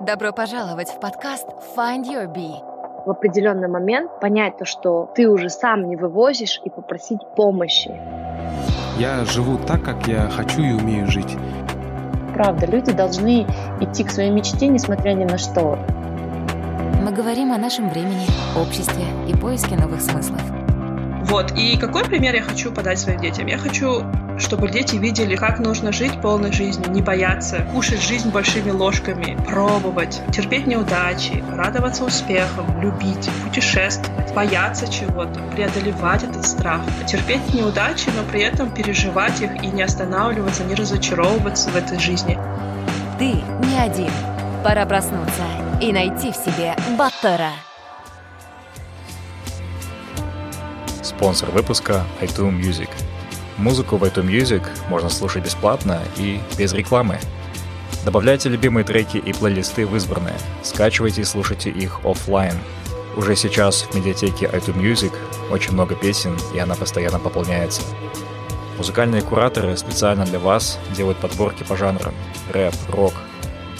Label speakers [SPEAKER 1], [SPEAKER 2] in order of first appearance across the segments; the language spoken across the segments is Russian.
[SPEAKER 1] Добро пожаловать в подкаст Find Your Bee.
[SPEAKER 2] В определенный момент понять то, что ты уже сам не вывозишь и попросить помощи.
[SPEAKER 3] Я живу так, как я хочу и умею жить.
[SPEAKER 4] Правда, люди должны идти к своей мечте, несмотря ни на что.
[SPEAKER 1] Мы говорим о нашем времени, обществе и поиске новых смыслов.
[SPEAKER 5] Вот, и какой пример я хочу подать своим детям? Я хочу, чтобы дети видели, как нужно жить полной жизнью, не бояться, кушать жизнь большими ложками, пробовать, терпеть неудачи, радоваться успехам, любить, путешествовать, бояться чего-то, преодолевать этот страх, терпеть неудачи, но при этом переживать их и не останавливаться, не разочаровываться в этой жизни.
[SPEAKER 1] Ты не один. Пора проснуться и найти в себе Баттера.
[SPEAKER 6] Спонсор выпуска iTunes Music. Музыку в iTunes Music можно слушать бесплатно и без рекламы. Добавляйте любимые треки и плейлисты в избранные. Скачивайте и слушайте их офлайн. Уже сейчас в медиатеке iTunes Music очень много песен, и она постоянно пополняется. Музыкальные кураторы специально для вас делают подборки по жанрам рэп, рок,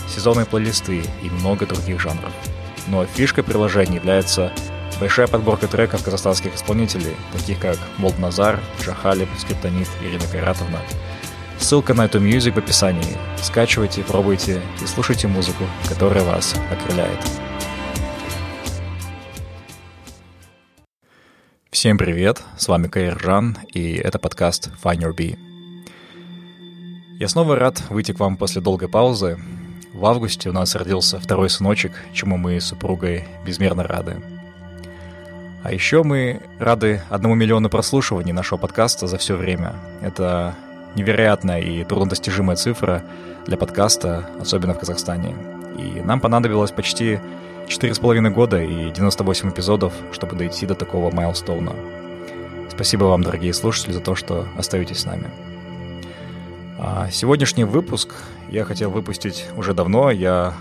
[SPEAKER 6] сезонные плейлисты и много других жанров. Но фишкой приложения является Большая подборка треков казахстанских исполнителей, таких как Молданазар, Jah Khalib, Скриптонит, Ирина Кайратовна. Ссылка на iTunes Music в описании. Скачивайте, пробуйте и слушайте музыку, которая вас окрыляет. Всем привет, с вами Каир Жан, и это подкаст Find Your Bee. Я снова рад выйти к вам после долгой паузы. В августе у нас родился второй сыночек, чему мы с супругой безмерно рады – а еще мы рады одному миллиону прослушиваний нашего подкаста за все время. Это невероятная и труднодостижимая цифра для подкаста, особенно в Казахстане. И нам понадобилось почти 4,5 года и 98 эпизодов, чтобы дойти до такого майлстоуна. Спасибо вам, дорогие слушатели, за то, что остаетесь с нами. А сегодняшний выпуск я хотел выпустить уже давно. Я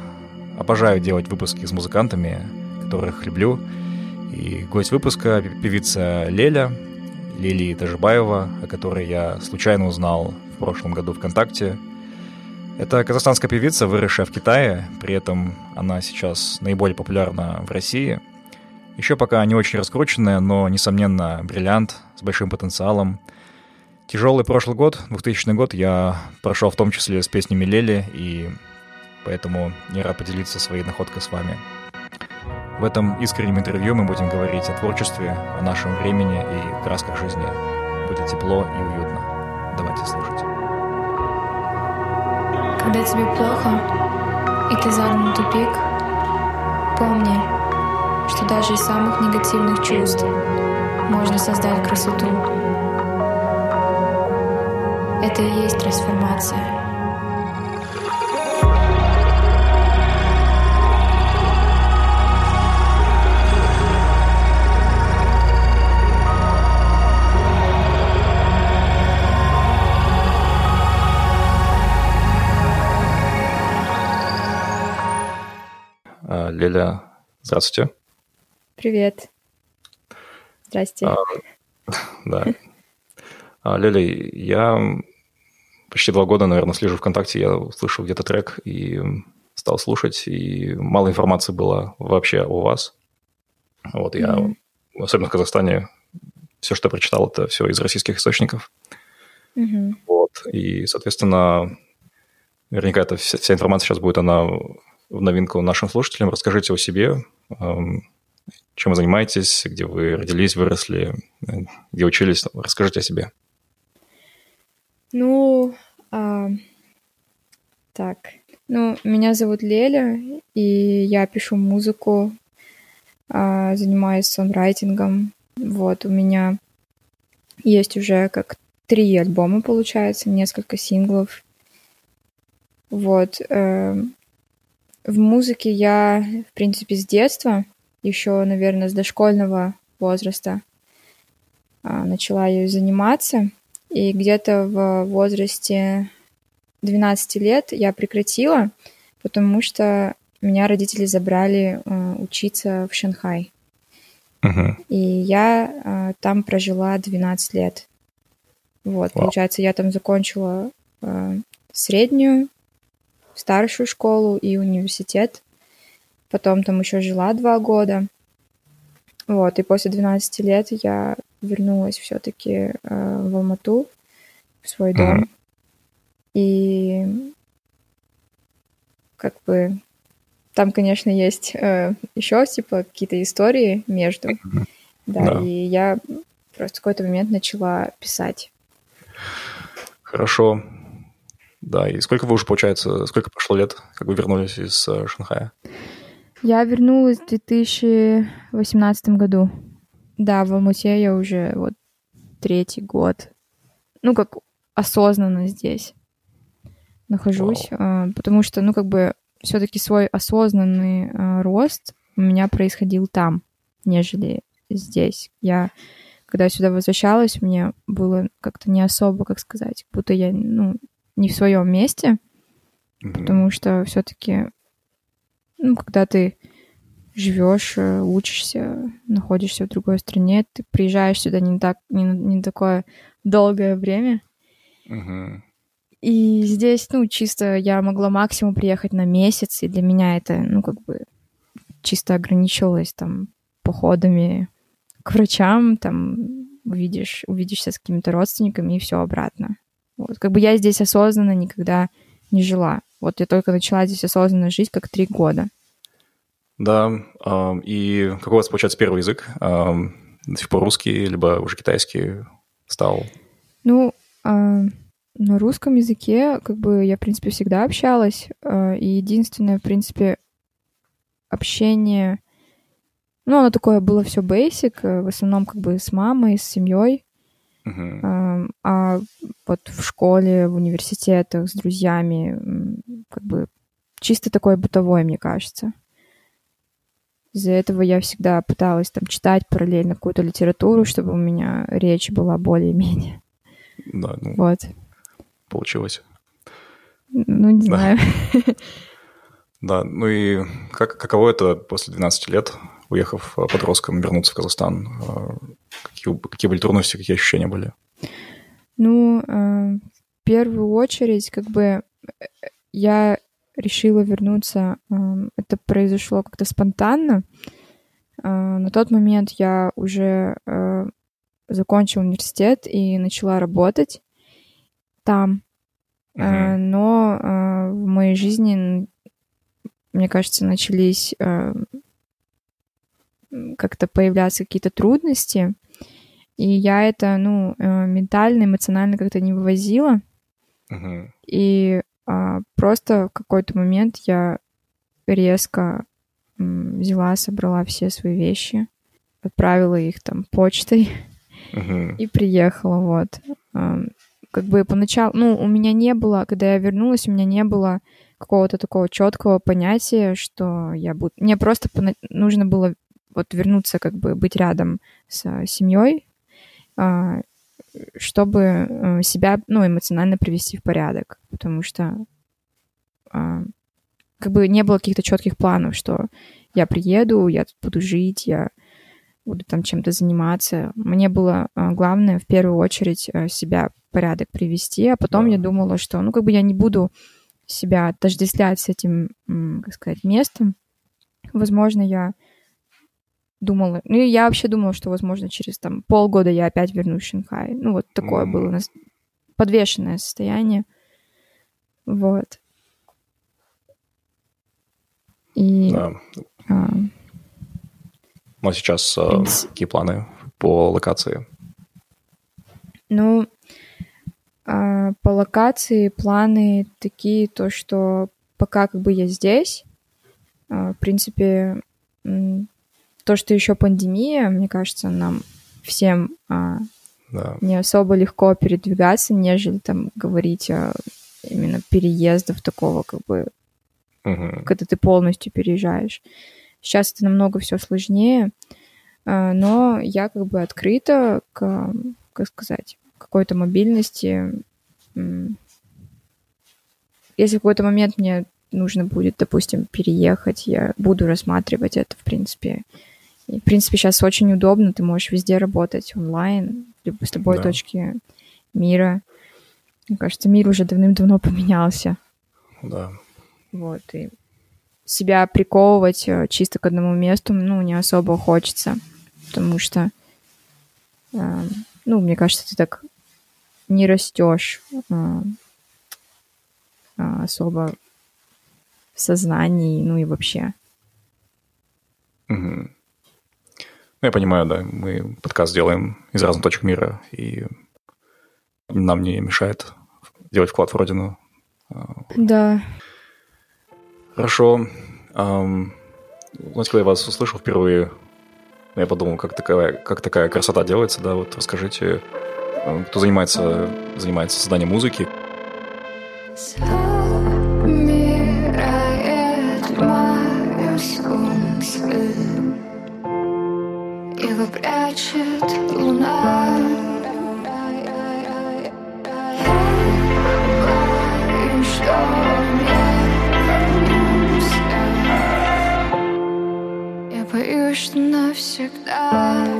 [SPEAKER 6] обожаю делать выпуски с музыкантами, которых люблю — и гость выпуска — певица Леля, Лилии Тажибаева, о которой я случайно узнал в прошлом году ВКонтакте. Это казахстанская певица, выросшая в Китае, при этом она сейчас наиболее популярна в России. Еще пока не очень раскрученная, но, несомненно, бриллиант с большим потенциалом. Тяжелый прошлый год, 2000 год, я прошел в том числе с песнями Лели, и поэтому не рад поделиться своей находкой с вами. В этом искреннем интервью мы будем говорить о творчестве, о нашем времени и красках жизни. Будет тепло и уютно. Давайте слушать.
[SPEAKER 7] Когда тебе плохо, и ты загнан тупик, помни, что даже из самых негативных чувств можно создать красоту. Это и есть трансформация.
[SPEAKER 6] Леля, здравствуйте.
[SPEAKER 7] Привет. Здрасте. А,
[SPEAKER 6] да. А, Леля, я почти два года, наверное, слежу ВКонтакте, я услышал где-то трек и стал слушать, и мало информации было вообще о вас. Вот я, mm-hmm. особенно в Казахстане, все, что я прочитал, это все из российских источников. Mm-hmm. Вот, и, соответственно, наверняка эта вся, вся информация сейчас будет, она в новинку нашим слушателям. Расскажите о себе, чем вы занимаетесь, где вы родились, выросли, где учились. Расскажите о себе.
[SPEAKER 7] Ну, а, так. Ну, меня зовут Леля, и я пишу музыку, а, занимаюсь сонрайтингом. Вот, у меня есть уже как три альбома, получается, несколько синглов. Вот. Э, в музыке я, в принципе, с детства, еще, наверное, с дошкольного возраста а, начала ею заниматься. И где-то в возрасте 12 лет я прекратила, потому что меня родители забрали э, учиться в Шанхай. Uh-huh. И я э, там прожила 12 лет. Вот, wow. получается, я там закончила э, среднюю старшую школу и университет. Потом там еще жила два года. Вот, и после 12 лет я вернулась все-таки э, в Алмату, в свой дом. Mm-hmm. И как бы там, конечно, есть э, еще типа какие-то истории между. Mm-hmm. Да, да, и я просто в какой-то момент начала писать.
[SPEAKER 6] Хорошо. Да, и сколько вы уже, получается, сколько прошло лет, как вы вернулись из э, Шанхая?
[SPEAKER 7] Я вернулась в 2018 году. Да, в Алмуте я уже вот третий год. Ну, как осознанно здесь нахожусь, wow. э, потому что, ну, как бы все-таки свой осознанный э, рост у меня происходил там, нежели здесь. Я, когда сюда возвращалась, мне было как-то не особо, как сказать, будто я, ну, не в своем месте, mm-hmm. потому что все-таки, ну, когда ты живешь, э, учишься, находишься в другой стране, ты приезжаешь сюда не так, не, не такое долгое время.
[SPEAKER 6] Mm-hmm.
[SPEAKER 7] И здесь, ну, чисто я могла максимум приехать на месяц, и для меня это, ну, как бы чисто ограничивалось там походами к врачам, там увидишь, увидишься с какими-то родственниками и все обратно. Вот. Как бы я здесь осознанно никогда не жила. Вот я только начала здесь осознанно жить как три года.
[SPEAKER 6] Да, и какой у вас, получается, первый язык? До сих пор русский, либо уже китайский стал?
[SPEAKER 7] Ну, на русском языке, как бы, я, в принципе, всегда общалась, э, и единственное, в принципе, общение, ну, оно такое было все basic, э, в основном, как бы, с мамой, с семьей,
[SPEAKER 6] uh-huh.
[SPEAKER 7] а вот в школе, в университетах, с друзьями, как бы, чисто такое бытовое, мне кажется. Из-за этого я всегда пыталась там читать параллельно какую-то литературу, чтобы у меня речь была более-менее.
[SPEAKER 6] Да, ну,
[SPEAKER 7] вот
[SPEAKER 6] получилось.
[SPEAKER 7] Ну, не да. знаю.
[SPEAKER 6] Да, ну и как, каково это после 12 лет, уехав э, подростком, вернуться в Казахстан? Э, какие, какие были трудности, какие ощущения были?
[SPEAKER 7] Ну, э, в первую очередь, как бы я решила вернуться. Это произошло как-то спонтанно. На тот момент я уже закончила университет и начала работать там. Uh-huh. Но э, в моей жизни, мне кажется, начались э, как-то появляться какие-то трудности, и я это, ну, ментально, эмоционально как-то не вывозила.
[SPEAKER 6] Uh-huh.
[SPEAKER 7] И а, просто в какой-то момент я резко взяла, собрала все свои вещи, отправила их там почтой
[SPEAKER 6] uh-huh.
[SPEAKER 7] и приехала, вот как бы поначалу, ну, у меня не было, когда я вернулась, у меня не было какого-то такого четкого понятия, что я буду... Мне просто нужно было вот вернуться, как бы быть рядом с семьей, а, чтобы э, себя, ну, эмоционально привести в порядок, потому что а, как бы не было каких-то четких планов, что я приеду, я тут буду жить, я буду там чем-то заниматься. Мне было а, главное в первую очередь э, себя порядок привести, а потом да. я думала, что, ну, как бы я не буду себя отождествлять с этим, как сказать, местом. Возможно, я думала, ну, я вообще думала, что, возможно, через там полгода я опять вернусь в Шанхай. Ну, вот такое mm. было у нас подвешенное состояние. Вот. И...
[SPEAKER 6] Да.
[SPEAKER 7] А,
[SPEAKER 6] ну, а сейчас а, какие планы по локации?
[SPEAKER 7] Ну, а, по локации планы такие, то, что пока как бы я здесь, а, в принципе, то, что еще пандемия, мне кажется, нам всем а,
[SPEAKER 6] да.
[SPEAKER 7] не особо легко передвигаться, нежели там говорить о именно переездов такого, как бы,
[SPEAKER 6] угу.
[SPEAKER 7] когда ты полностью переезжаешь. Сейчас это намного все сложнее, но я как бы открыта к, как сказать, какой-то мобильности. Если в какой-то момент мне нужно будет, допустим, переехать, я буду рассматривать это, в принципе. И, в принципе, сейчас очень удобно, ты можешь везде работать онлайн, с любой да. точки мира. Мне кажется, мир уже давным-давно поменялся.
[SPEAKER 6] Да.
[SPEAKER 7] Вот, и себя приковывать э, чисто к одному месту, ну, не особо хочется, потому что, э, ну, мне кажется, ты так не растешь э, особо в сознании, ну и вообще.
[SPEAKER 6] Угу. Ну, я понимаю, да, мы подкаст делаем из разных точек мира, и нам не мешает делать вклад в родину.
[SPEAKER 7] Да.
[SPEAKER 6] Хорошо. Um, знаете, когда я вас услышал впервые, я подумал, как такая, как такая красота делается, да, вот расскажите, кто занимается, занимается созданием музыки. Его прячет луна. Что навсегда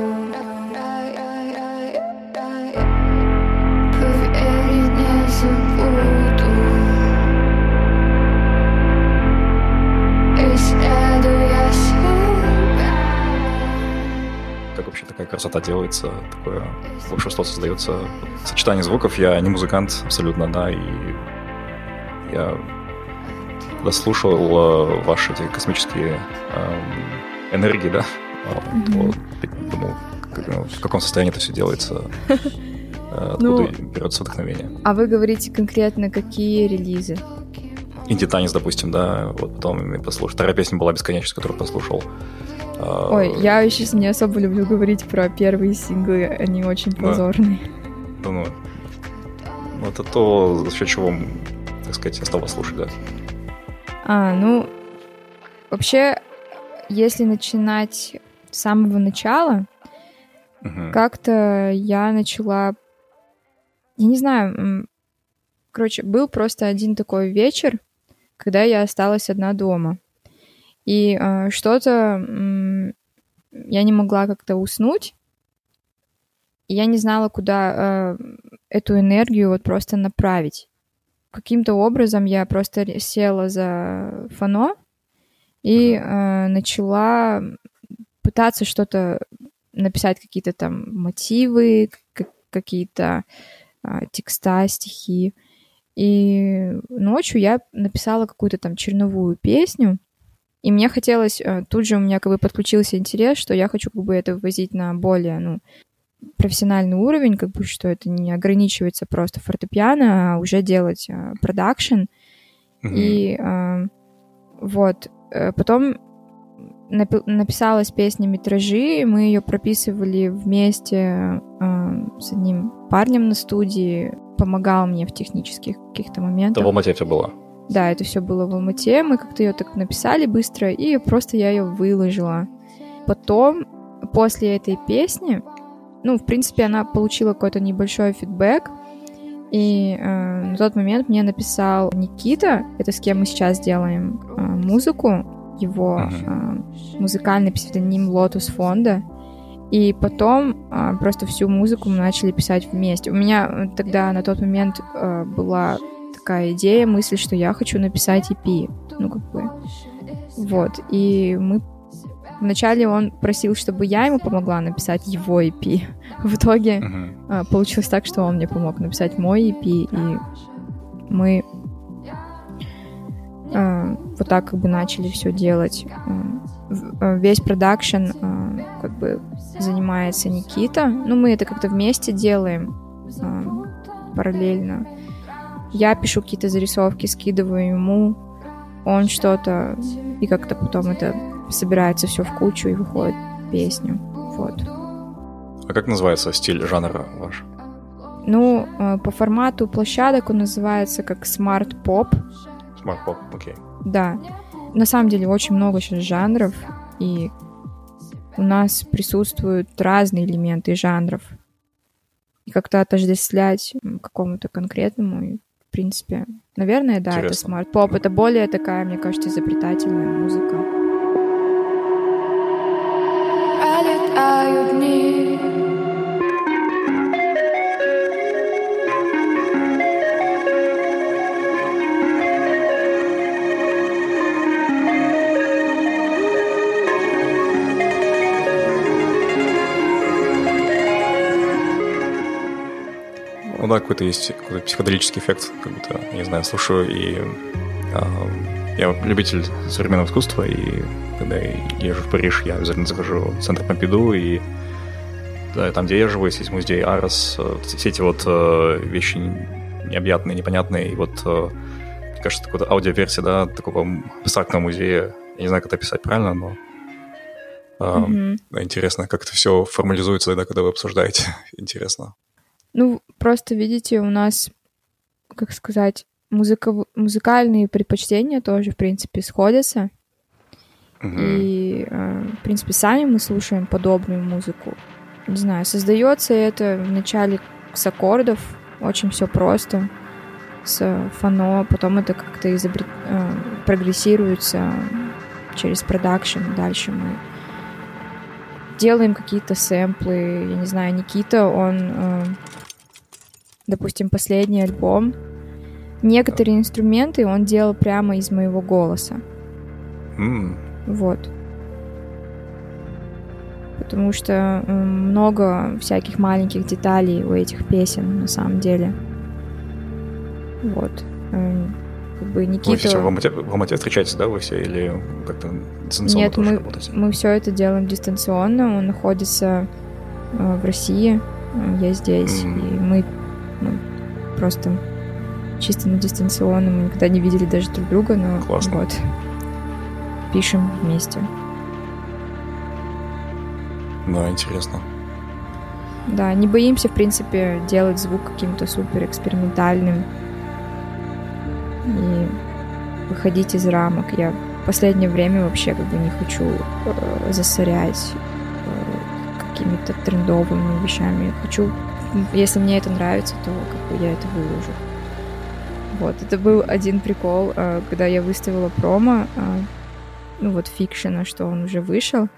[SPEAKER 6] такая красота делается, такое волшебство создается. Сочетание звуков, я не музыкант абсолютно, да, и я когда слушал ваши эти космические эм, энергии, да, mm-hmm. думал, ну, в каком состоянии это все делается, э, откуда ну, берется вдохновение.
[SPEAKER 7] А вы говорите конкретно, какие релизы?
[SPEAKER 6] Инди Танец, допустим, да, вот потом послушал. Вторая песня была «Бесконечность», которую послушал.
[SPEAKER 7] Ой, я еще не особо люблю говорить про первые синглы, они очень позорные.
[SPEAKER 6] Да, ну, ну, это то, за счет чего, так сказать, я стал вас слушать, да.
[SPEAKER 7] А, ну, вообще, если начинать с самого начала, uh-huh. как-то я начала... Я не знаю, короче, был просто один такой вечер, когда я осталась одна дома. И э, что-то э, я не могла как-то уснуть. И я не знала, куда э, эту энергию вот просто направить. Каким-то образом я просто села за фано и э, начала пытаться что-то написать, какие-то там мотивы, какие-то э, текста, стихи. И ночью я написала какую-то там черновую песню, и мне хотелось, э, тут же у меня как бы подключился интерес, что я хочу как бы это вывозить на более, ну, профессиональный уровень, как бы, что это не ограничивается просто фортепиано, а уже делать продакшн. Mm-hmm. И э, вот, Э, потом написалась песня «Метражи», мы ее прописывали вместе э, с одним парнем на студии, помогал мне в технических каких-то моментах.
[SPEAKER 6] Это в Алмате все было?
[SPEAKER 7] Да, это все было в Алмате, мы как-то ее так написали быстро, и просто я ее выложила. Потом, после этой песни, ну, в принципе, она получила какой-то небольшой фидбэк, и э, на тот момент мне написал Никита, это с кем мы сейчас делаем э, музыку, его э, музыкальный псевдоним Лотус Фонда. И потом э, просто всю музыку мы начали писать вместе. У меня тогда на тот момент э, была такая идея, мысль, что я хочу написать EP. Ну, как бы. Вот. И мы Вначале он просил, чтобы я ему помогла написать его EP. В итоге uh-huh. получилось так, что он мне помог написать мой EP, и мы а, вот так как бы начали все делать. А, весь продакшн как бы занимается Никита. Ну, мы это как-то вместе делаем параллельно. Я пишу какие-то зарисовки, скидываю ему, он что-то, и как-то потом это собирается все в кучу и выходит песню. Вот.
[SPEAKER 6] А как называется стиль жанра ваш?
[SPEAKER 7] Ну, э, по формату площадок он называется как. Smart Pop,
[SPEAKER 6] окей.
[SPEAKER 7] Да. На самом деле очень много сейчас жанров, и у нас присутствуют разные элементы жанров. И как-то отождествлять какому-то конкретному, принципе, наверное, да, Интересно. это smart-pop. Это более такая, мне кажется, изобретательная музыка. пролетают дни
[SPEAKER 6] Ну да, какой-то есть какой-то психоделический эффект, как будто, не знаю, слушаю, и а, я любитель современного искусства, и когда я езжу в Париж, я обязательно захожу в центр Помпиду, и да, там, где я живу, есть музей Арес, э, все эти вот э, вещи необъятные, непонятные, и вот, э, мне кажется, такая аудиоверсия, да, такого абстрактного музея, я не знаю, как это описать правильно, но mm-hmm. интересно, как это все формализуется тогда, когда вы обсуждаете, интересно.
[SPEAKER 7] Ну, просто видите, у нас, как сказать, музыка, музыкальные предпочтения тоже, в принципе, сходятся. Угу. И, э, в принципе, сами мы слушаем подобную музыку. Не знаю, создается это вначале с аккордов, очень все просто, с фано, потом это как-то изобрет... Э, прогрессируется через продакшн, дальше мы делаем какие-то сэмплы, я не знаю, Никита, он, э, допустим, последний альбом, некоторые инструменты он делал прямо из моего голоса. Mm. Вот. Потому что много всяких маленьких деталей у этих песен на самом деле. Вот. Как бы Никита... Вы
[SPEAKER 6] все в Алмате, в Алмате встречаетесь, да, вы все, или как-то дистанционно
[SPEAKER 7] Нет, мы, работаете? мы все это делаем дистанционно. Он находится э, в России, я здесь, mm. и мы, мы просто чисто на дистанционном, мы никогда не видели даже друг друга, но
[SPEAKER 6] Классно.
[SPEAKER 7] вот пишем вместе.
[SPEAKER 6] Да, интересно.
[SPEAKER 7] Да, не боимся, в принципе, делать звук каким-то супер экспериментальным и выходить из рамок. Я в последнее время вообще как бы не хочу э, засорять э, какими-то трендовыми вещами. Хочу, если мне это нравится, то как бы я это выложу. Вот, это был один прикол, э, когда я выставила промо, э, ну вот фикшена, что он уже вышел.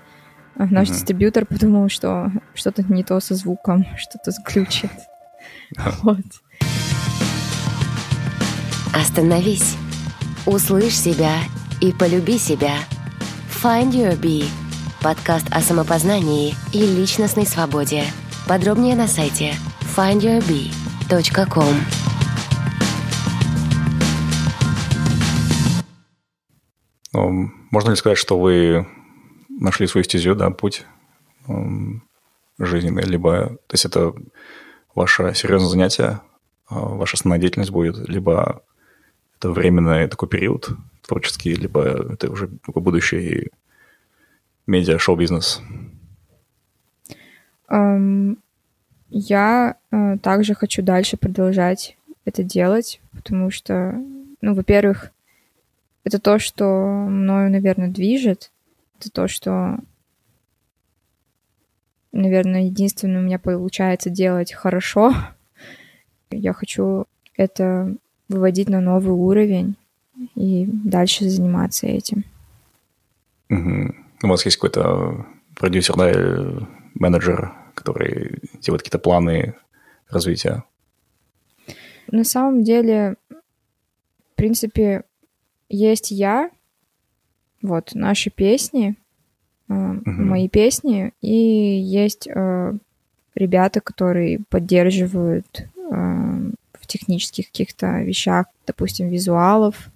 [SPEAKER 7] А наш mm-hmm. дистрибьютор подумал, что что-то не то со звуком, что-то глючит. Вот.
[SPEAKER 1] Остановись, услышь себя и полюби себя. Find Your Bee. Подкаст о самопознании и личностной свободе. Подробнее на сайте findyourbee.com.
[SPEAKER 6] Ну, можно ли сказать, что вы нашли свою стезю, да, путь жизненный, либо, то есть это ваше серьезное занятие, а, ваша основная деятельность будет, либо это временный такой период творческий, либо это уже будущий медиа-шоу-бизнес?
[SPEAKER 7] Я uh, также хочу дальше продолжать это делать, потому что, ну, во-первых, это то, что мною, наверное, движет. Это то, что, наверное, единственное у меня получается делать хорошо. Я хочу это выводить на новый уровень и дальше заниматься этим.
[SPEAKER 6] Угу. У вас есть какой-то продюсер, да, или менеджер, который делает какие-то планы развития?
[SPEAKER 7] На самом деле, в принципе, есть я, вот наши песни, э, uh мои песни, и есть э, ребята, которые поддерживают э, в технических каких-то вещах, допустим, визуалов,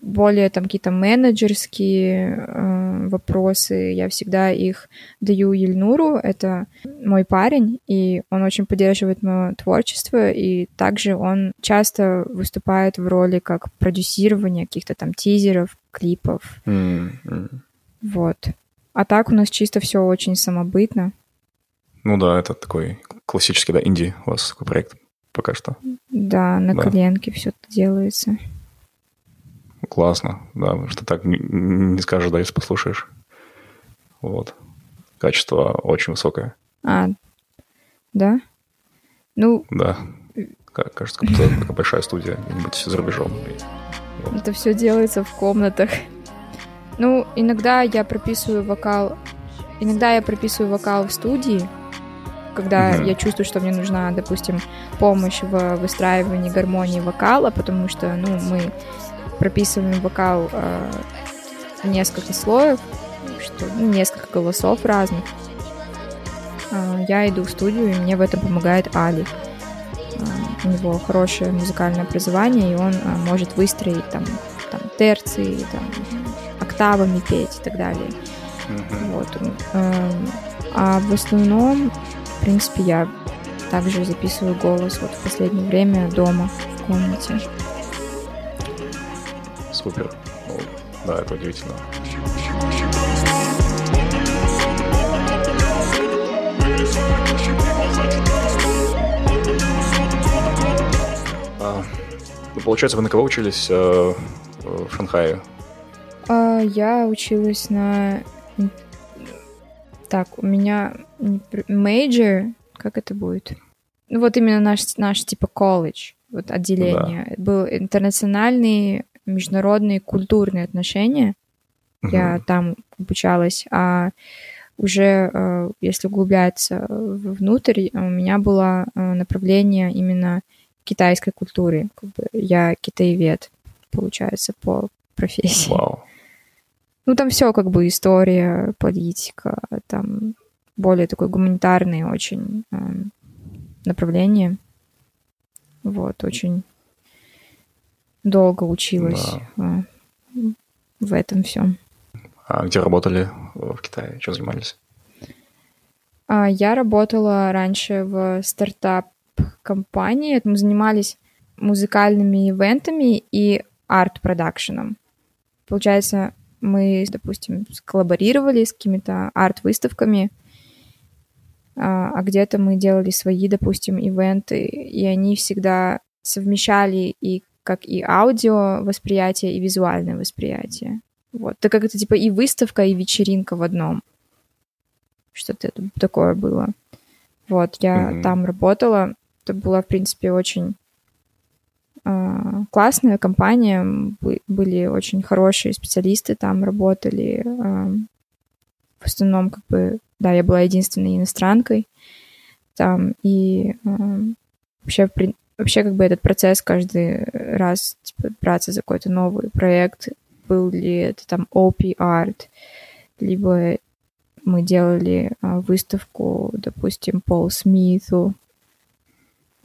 [SPEAKER 7] более там какие-то менеджерские э, вопросы, я всегда их даю Ельнуру, это мой парень, и он очень поддерживает мое творчество, и также он часто выступает в роли как продюсирования каких-то там тизеров, клипов. Mm-hmm. Вот. А так у нас чисто все очень самобытно.
[SPEAKER 6] Ну да, это такой классический, да, инди у вас такой проект пока что.
[SPEAKER 7] Да, на да. коленке все делается.
[SPEAKER 6] Классно, да, что так не, скажешь, да, если послушаешь. Вот. Качество очень высокое.
[SPEAKER 7] А, да? Ну...
[SPEAKER 6] Да. Кажется, как будто такая большая студия где-нибудь за рубежом.
[SPEAKER 7] Вот. Это все делается в комнатах. Ну, иногда я прописываю вокал... Иногда я прописываю вокал в студии, когда mm-hmm. я чувствую, что мне нужна, допустим, помощь в выстраивании гармонии вокала, потому что, ну, мы прописываем вокал э, несколько слоев, что, ну, несколько голосов разных. Э, я иду в студию, и мне в этом помогает Али. Э, у него хорошее музыкальное образование, и он а, может выстроить там, там терции, там, октавами петь и так далее.
[SPEAKER 6] Мгм.
[SPEAKER 7] Вот. А в основном, в принципе, я также записываю голос вот в последнее время дома, в комнате.
[SPEAKER 6] Супер. Ну, да, это удивительно. А, ну, получается, вы на кого учились э, в Шанхае?
[SPEAKER 7] А, Я училась на... Так, у меня major, как это будет? Ну вот именно наш, наш типа колледж, вот отделение. Был интернациональные, международные, культурные отношения. Я
[SPEAKER 6] Мгм.
[SPEAKER 7] там обучалась, а уже э, если углубляться в- внутрь, у меня было э, направление именно китайской культуры. Как бы я китаевед, получается, по профессии.
[SPEAKER 6] Вау.
[SPEAKER 7] Ну, там все как бы история, политика, там более такое гуманитарное очень эм, направление. Вот, очень долго училась э, в этом всем.
[SPEAKER 6] А где работали в Китае? Чем занимались?
[SPEAKER 7] А я работала раньше в стартап-компании. Мы занимались музыкальными ивентами и арт-продакшеном. Получается, мы, допустим, коллаборировали с какими-то арт-выставками, а а где-то мы делали свои, допустим, ивенты, и они всегда совмещали и как и аудио восприятие, и визуальное восприятие. Вот. Так как это типа и выставка, и вечеринка в одном. Что-то такое было. Вот, я
[SPEAKER 6] Мгм.
[SPEAKER 7] там работала. Это была, в принципе, очень а, классная компания. Бы- Были очень хорошие специалисты там работали. а, В основном, как бы, да, я была единственной иностранкой там. И а, вообще, в вообще, как бы этот процесс каждый раз типа, браться за какой-то новый проект, был ли это там OP Art, либо мы делали а, выставку, допустим, Пол Смиту.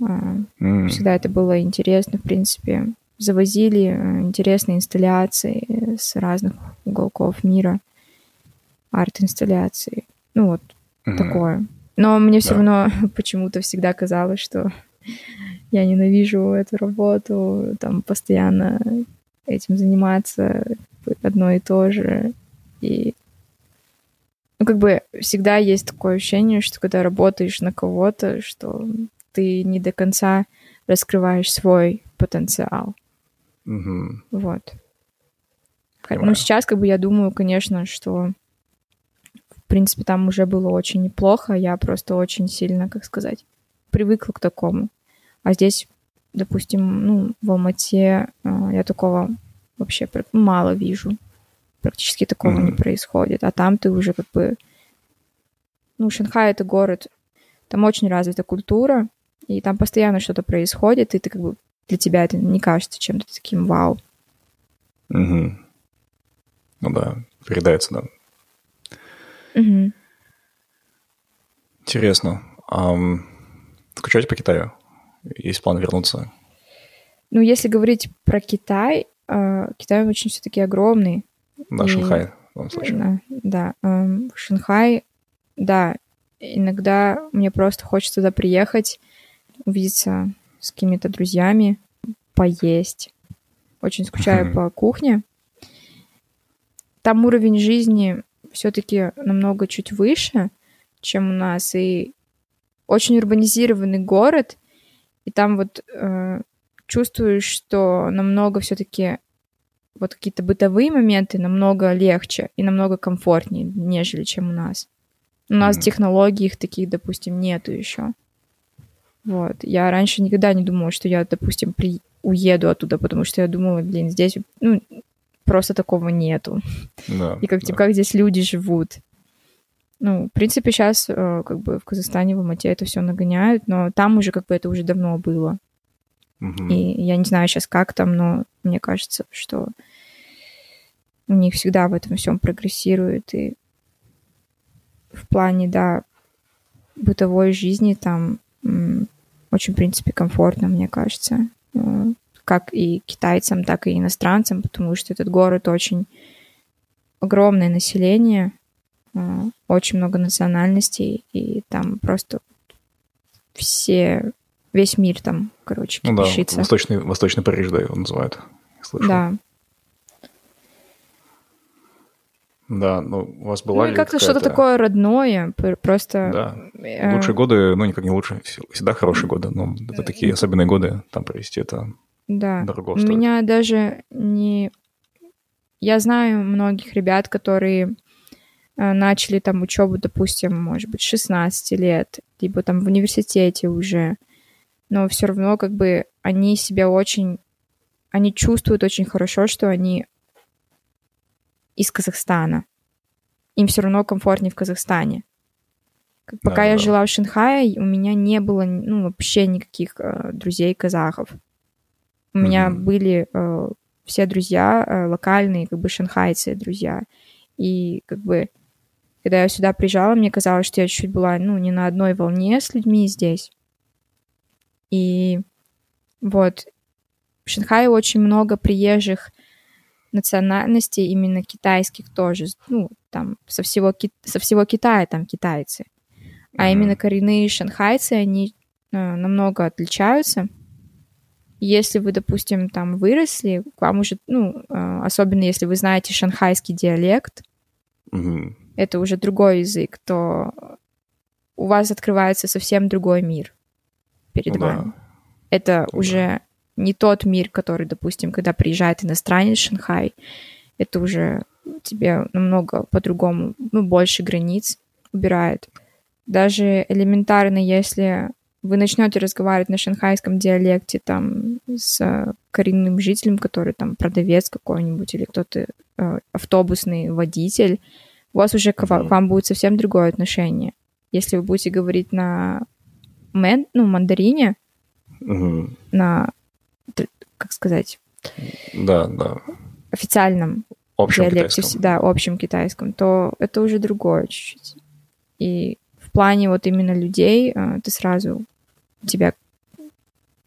[SPEAKER 7] А,
[SPEAKER 6] М,
[SPEAKER 7] Всегда это было интересно, в принципе. Завозили э, интересные инсталляции с разных уголков мира, арт-инсталляции. Ну вот,
[SPEAKER 6] мгм.
[SPEAKER 7] такое. Но мне все
[SPEAKER 6] Да.
[SPEAKER 7] равно почему-то всегда казалось, что я ненавижу эту работу, там постоянно этим заниматься одно и то же. И ну, как бы всегда есть такое ощущение, что когда работаешь на кого-то, что ты не до конца раскрываешь свой потенциал.
[SPEAKER 6] Мгм.
[SPEAKER 7] Вот. Ну,
[SPEAKER 6] Понимаю.
[SPEAKER 7] сейчас, как бы, я думаю, конечно, что, в принципе, там уже было очень неплохо. Я просто очень сильно, как сказать, привыкла к такому. А здесь, допустим, ну, в Алмате а, я такого вообще мало вижу. Практически такого не
[SPEAKER 6] Мгм.
[SPEAKER 7] происходит. А там ты уже как бы... Ну, Шанхай — это город, там очень развита культура, и там постоянно что-то происходит, и ты как бы для тебя это не кажется чем-то таким вау.
[SPEAKER 6] Мгм. Ну да, передается, да.
[SPEAKER 7] Мгм.
[SPEAKER 6] Интересно. Ам, скучаете по Китаю? Есть план вернуться?
[SPEAKER 7] Ну, если говорить про Китай, э, Китай очень все-таки огромный.
[SPEAKER 6] Да,
[SPEAKER 7] И-
[SPEAKER 6] Шанхай, в данном случае.
[SPEAKER 7] Да, да. эм, Шанхай, да, иногда мне просто хочется туда приехать, увидеться с какими-то друзьями, поесть. Очень скучаю по кухне. Там уровень жизни все-таки намного чуть выше, чем у нас, и очень урбанизированный город, и там вот э, чувствуешь, что намного все-таки вот какие-то бытовые моменты намного легче и намного комфортнее, нежели чем у нас. У нас
[SPEAKER 6] Мгм.
[SPEAKER 7] технологий их таких, допустим, нету еще. Вот. Я раньше никогда не думала, что я, допустим, при... уеду оттуда, потому что я думала, блин, здесь ну, просто такого нету.
[SPEAKER 6] Да,
[SPEAKER 7] И как,
[SPEAKER 6] да.
[SPEAKER 7] типа, как здесь люди живут. Ну, в принципе, сейчас как бы в Казахстане, в Алмате это все нагоняют, но там уже как бы это уже давно было.
[SPEAKER 6] Мгм.
[SPEAKER 7] И я не знаю сейчас, как там, но мне кажется, что у них всегда в этом всем прогрессирует. И в плане, да, бытовой жизни там очень, в принципе, комфортно, мне кажется. Э, как и китайцам, так и иностранцам, потому что этот город очень огромное население, э, очень много национальностей, и там просто все, весь мир там, короче, кипишится.
[SPEAKER 6] Ну да, Восточный, Восточный Париж, да, его называют.
[SPEAKER 7] Слышал. Да.
[SPEAKER 6] Да, ну у вас была
[SPEAKER 7] Ну как-то что-то такое родное, просто...
[SPEAKER 6] Да, э, лучшие годы, ну никак не лучше, всегда хорошие годы, но это такие особенные годы там провести, это
[SPEAKER 7] да.
[SPEAKER 6] дорого
[SPEAKER 7] У меня даже не... Я знаю многих ребят, которые начали там учебу, допустим, может быть, 16 лет, либо там в университете уже, но все равно как бы они себя очень... Они чувствуют очень хорошо, что они из Казахстана. Им все равно комфортнее в Казахстане. Пока да, я да. жила в Шанхае, у меня не было ну, вообще никаких э, друзей казахов. У mm-hmm. меня были э, все друзья э, локальные, как бы шанхайцы друзья. И как бы, когда я сюда приезжала, мне казалось, что я чуть была, ну, не на одной волне с людьми здесь. И вот в Шанхае очень много приезжих национальностей, именно китайских тоже, ну, там, со всего, со всего Китая там китайцы. А mm-hmm. именно коренные шанхайцы, они э, намного отличаются. Если вы, допустим, там выросли, к вам уже, ну, э, особенно если вы знаете шанхайский диалект,
[SPEAKER 6] mm-hmm.
[SPEAKER 7] Это уже другой язык, то у вас открывается совсем другой мир перед ну, вами. Да. Это ну, уже не тот мир, который, допустим, когда приезжает иностранец в Шанхай, это уже тебе намного по-другому, ну, больше границ убирает. Даже элементарно, если вы начнете разговаривать на шанхайском диалекте там с коренным жителем, который там продавец какой-нибудь или кто-то э, автобусный водитель, у вас уже к, к вам будет совсем другое отношение. Если вы будете говорить на мен, ну, мандарине,
[SPEAKER 6] mm-hmm.
[SPEAKER 7] на как сказать?
[SPEAKER 6] Да, да.
[SPEAKER 7] Официальном
[SPEAKER 6] общем диалекте, китайском.
[SPEAKER 7] да, общем китайском, то это уже другое чуть-чуть. И в плане вот именно людей э, ты сразу у тебя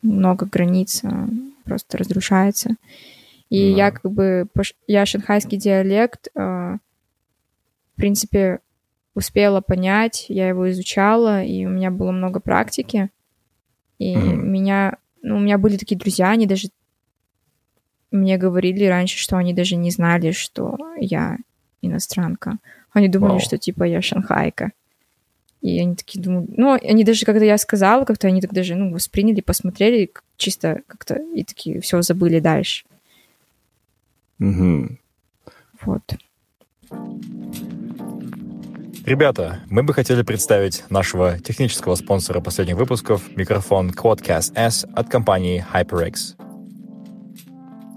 [SPEAKER 7] много границ э, просто разрушается. И да. я как бы я шанхайский диалект, э, в принципе, успела понять, я его изучала, и у меня было много практики. И mm-hmm. меня, ну, у меня были такие друзья, они даже мне говорили раньше, что они даже не знали, что я иностранка. Они думали, wow. что типа я шанхайка. И они такие думают, ну, они даже, когда я сказала, как-то они так даже, ну, восприняли, посмотрели, чисто как-то, и такие, все, забыли дальше.
[SPEAKER 6] Угу.
[SPEAKER 7] Вот.
[SPEAKER 6] Ребята, мы бы хотели представить нашего технического спонсора последних выпусков, микрофон Quadcast S от компании HyperX.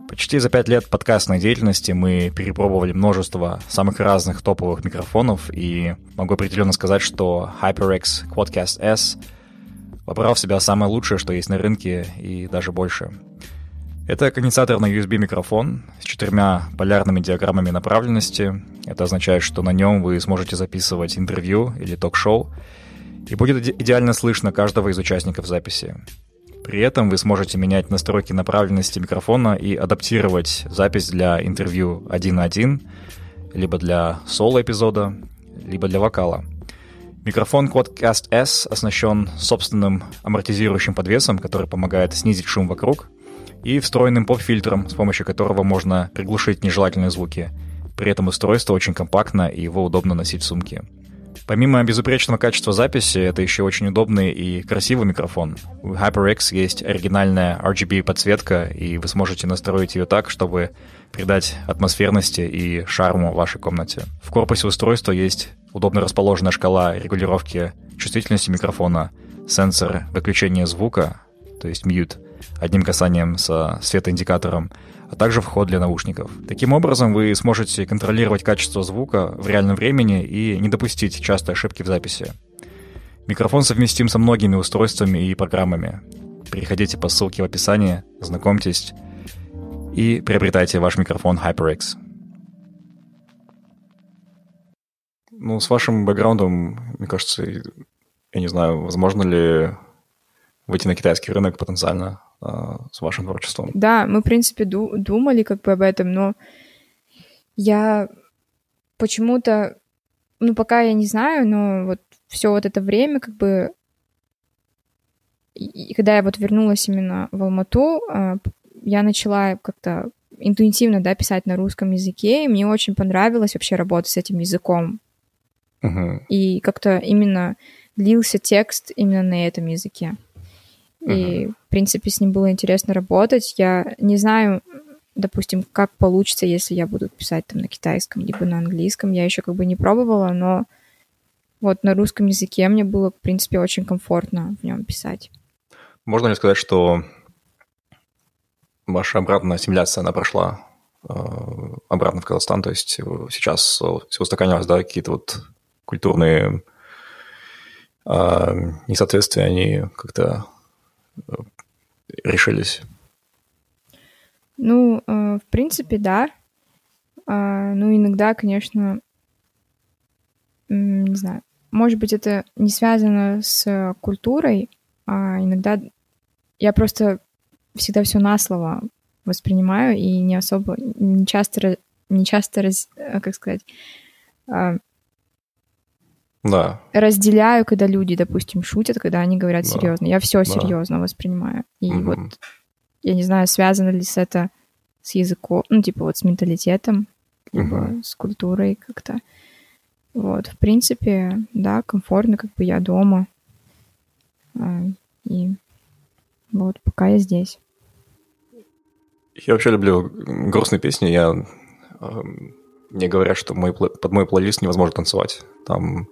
[SPEAKER 6] Почти за пять лет подкастной деятельности мы перепробовали множество самых разных топовых микрофонов, и могу определенно сказать, что HyperX Quadcast S вобрал в себя самое лучшее, что есть на рынке, и даже больше. Это конденсаторный USB-микрофон с четырьмя полярными диаграммами направленности. Это означает, что на нем вы сможете записывать интервью или ток-шоу, и будет идеально слышно каждого из участников записи. При этом вы сможете менять настройки направленности микрофона и адаптировать запись для интервью один на один, либо для соло-эпизода, либо для вокала. Микрофон Quadcast S оснащен собственным амортизирующим подвесом, который помогает снизить шум вокруг, и встроенным поп-фильтром, с помощью которого можно приглушить нежелательные звуки. При этом устройство очень компактно и его удобно носить в сумке. Помимо безупречного качества записи, это еще очень удобный и красивый микрофон. У HyperX есть оригинальная RGB-подсветка, и вы сможете настроить ее так, чтобы придать атмосферности и шарму вашей комнате. В корпусе устройства есть удобно расположенная шкала регулировки чувствительности микрофона, сенсор выключения звука, то есть mute, одним касанием со светоиндикатором, а также вход для наушников. Таким образом, вы сможете контролировать качество звука в реальном времени и не допустить частой ошибки в записи. Микрофон совместим со многими устройствами и программами. Переходите по ссылке в описании, знакомьтесь и приобретайте ваш микрофон HyperX. Ну, с вашим бэкграундом, мне кажется, я не знаю, возможно ли выйти на китайский рынок потенциально с вашим творчеством.
[SPEAKER 7] Да, мы, в принципе, ду- думали как бы об этом, но я почему-то, ну, пока я не знаю, но вот все вот это время, как бы, и когда я вот вернулась именно в Алмату, э, я начала как-то интуитивно, да, писать на русском языке, и мне очень понравилось вообще работать с этим языком.
[SPEAKER 6] Мгм.
[SPEAKER 7] И как-то именно лился текст именно на этом языке. И, в принципе, с ним было интересно работать. Я не знаю, допустим, как получится, если я буду писать там на китайском, либо на английском. Я еще как бы не пробовала, но вот на русском языке мне было, в принципе, очень комфортно в нем писать.
[SPEAKER 6] Можно ли сказать, что ваша обратная ассимиляция, она прошла э, обратно в Казахстан? То есть э, сейчас э, все устаканилось, да, какие-то вот культурные э, несоответствия, они как-то решились?
[SPEAKER 7] Ну, э, в принципе, да. А, ну, иногда, конечно, не знаю, может быть, это не связано с культурой, а иногда я просто всегда все на слово воспринимаю и не особо, не часто, не часто, э, как сказать, а,
[SPEAKER 6] Да,
[SPEAKER 7] разделяю, когда люди, допустим, шутят, когда они говорят
[SPEAKER 6] Да.
[SPEAKER 7] серьезно. Я все
[SPEAKER 6] Да.
[SPEAKER 7] серьезно воспринимаю. И
[SPEAKER 6] Мгм.
[SPEAKER 7] вот я не знаю, связано ли с это с языком, ну, типа вот с менталитетом, либо
[SPEAKER 6] Мгм.
[SPEAKER 7] с культурой как-то. Вот, в принципе, да, комфортно, как бы я дома. А, И вот пока я здесь.
[SPEAKER 6] Я вообще люблю грустные песни. Я эм, мне говорят, что мой, под мой плейлист невозможно танцевать. Там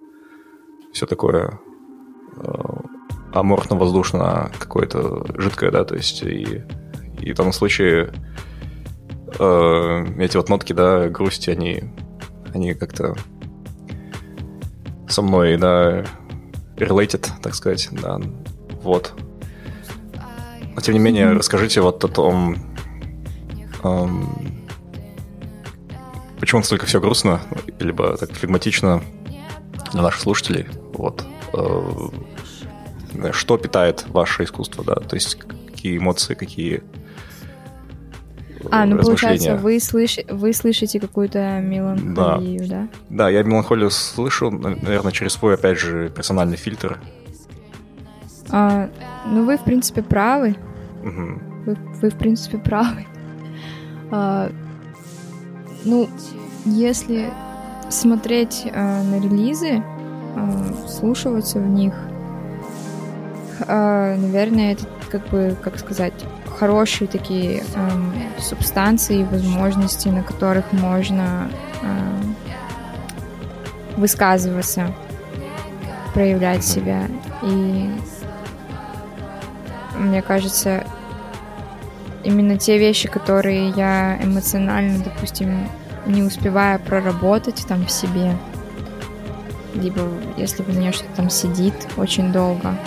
[SPEAKER 6] все такое э, аморфно-воздушно, какое-то жидкое, да, то есть и, и в том случае э, эти вот нотки, да, грусти, они, они как-то со мной, да, related, так сказать, да, вот. Но тем не менее, расскажите вот о том, эм, почему настолько все грустно, либо так флегматично для наших слушателей. Вот. Э, Что питает ваше искусство, да? То есть какие эмоции, какие
[SPEAKER 7] А, ну
[SPEAKER 6] размышления.
[SPEAKER 7] получается, вы, слыш... вы слышите какую-то меланхолию, да?
[SPEAKER 6] Да, я меланхолию слышу, наверное, через свой, опять же, персональный фильтр.
[SPEAKER 7] А, ну, вы, в принципе, правы.
[SPEAKER 6] Мгм.
[SPEAKER 7] Вы, вы, в принципе, правы. А, ну, если смотреть а, на релизы, вслушиваться в них, а, наверное, это как бы, как сказать, хорошие такие ам, субстанции и возможности, на которых можно ам, высказываться, проявлять себя. И мне кажется, именно те вещи, которые я эмоционально, допустим, не успеваю проработать там в себе, либо если у меня что-то там сидит очень долго,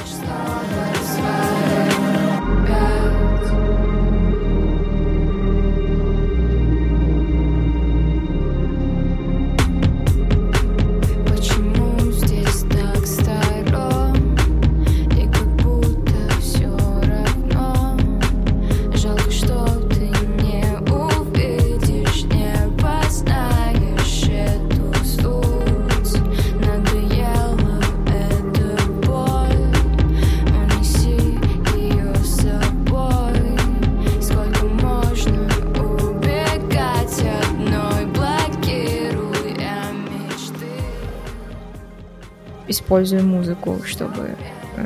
[SPEAKER 7] использую музыку, чтобы, э,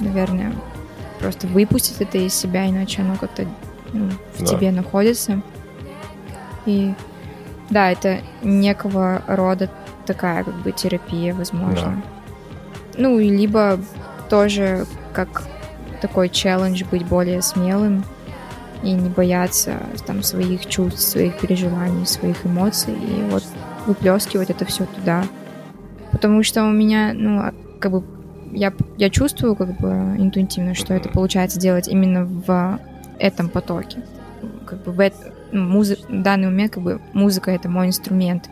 [SPEAKER 7] наверное, просто выпустить это из себя, иначе оно как-то ну, в
[SPEAKER 6] Да.
[SPEAKER 7] тебе находится. И да, это некого рода такая как бы терапия, возможно. Ну, и либо тоже как такой челлендж быть более смелым и не бояться там своих чувств, своих переживаний, своих эмоций, и вот выплескивать это все туда. Потому что у меня, ну, а, как бы я, я чувствую как бы интуитивно, что это получается делать именно в этом потоке. Как бы в эт- ну, музы- в данный момент как бы музыка это мой инструмент.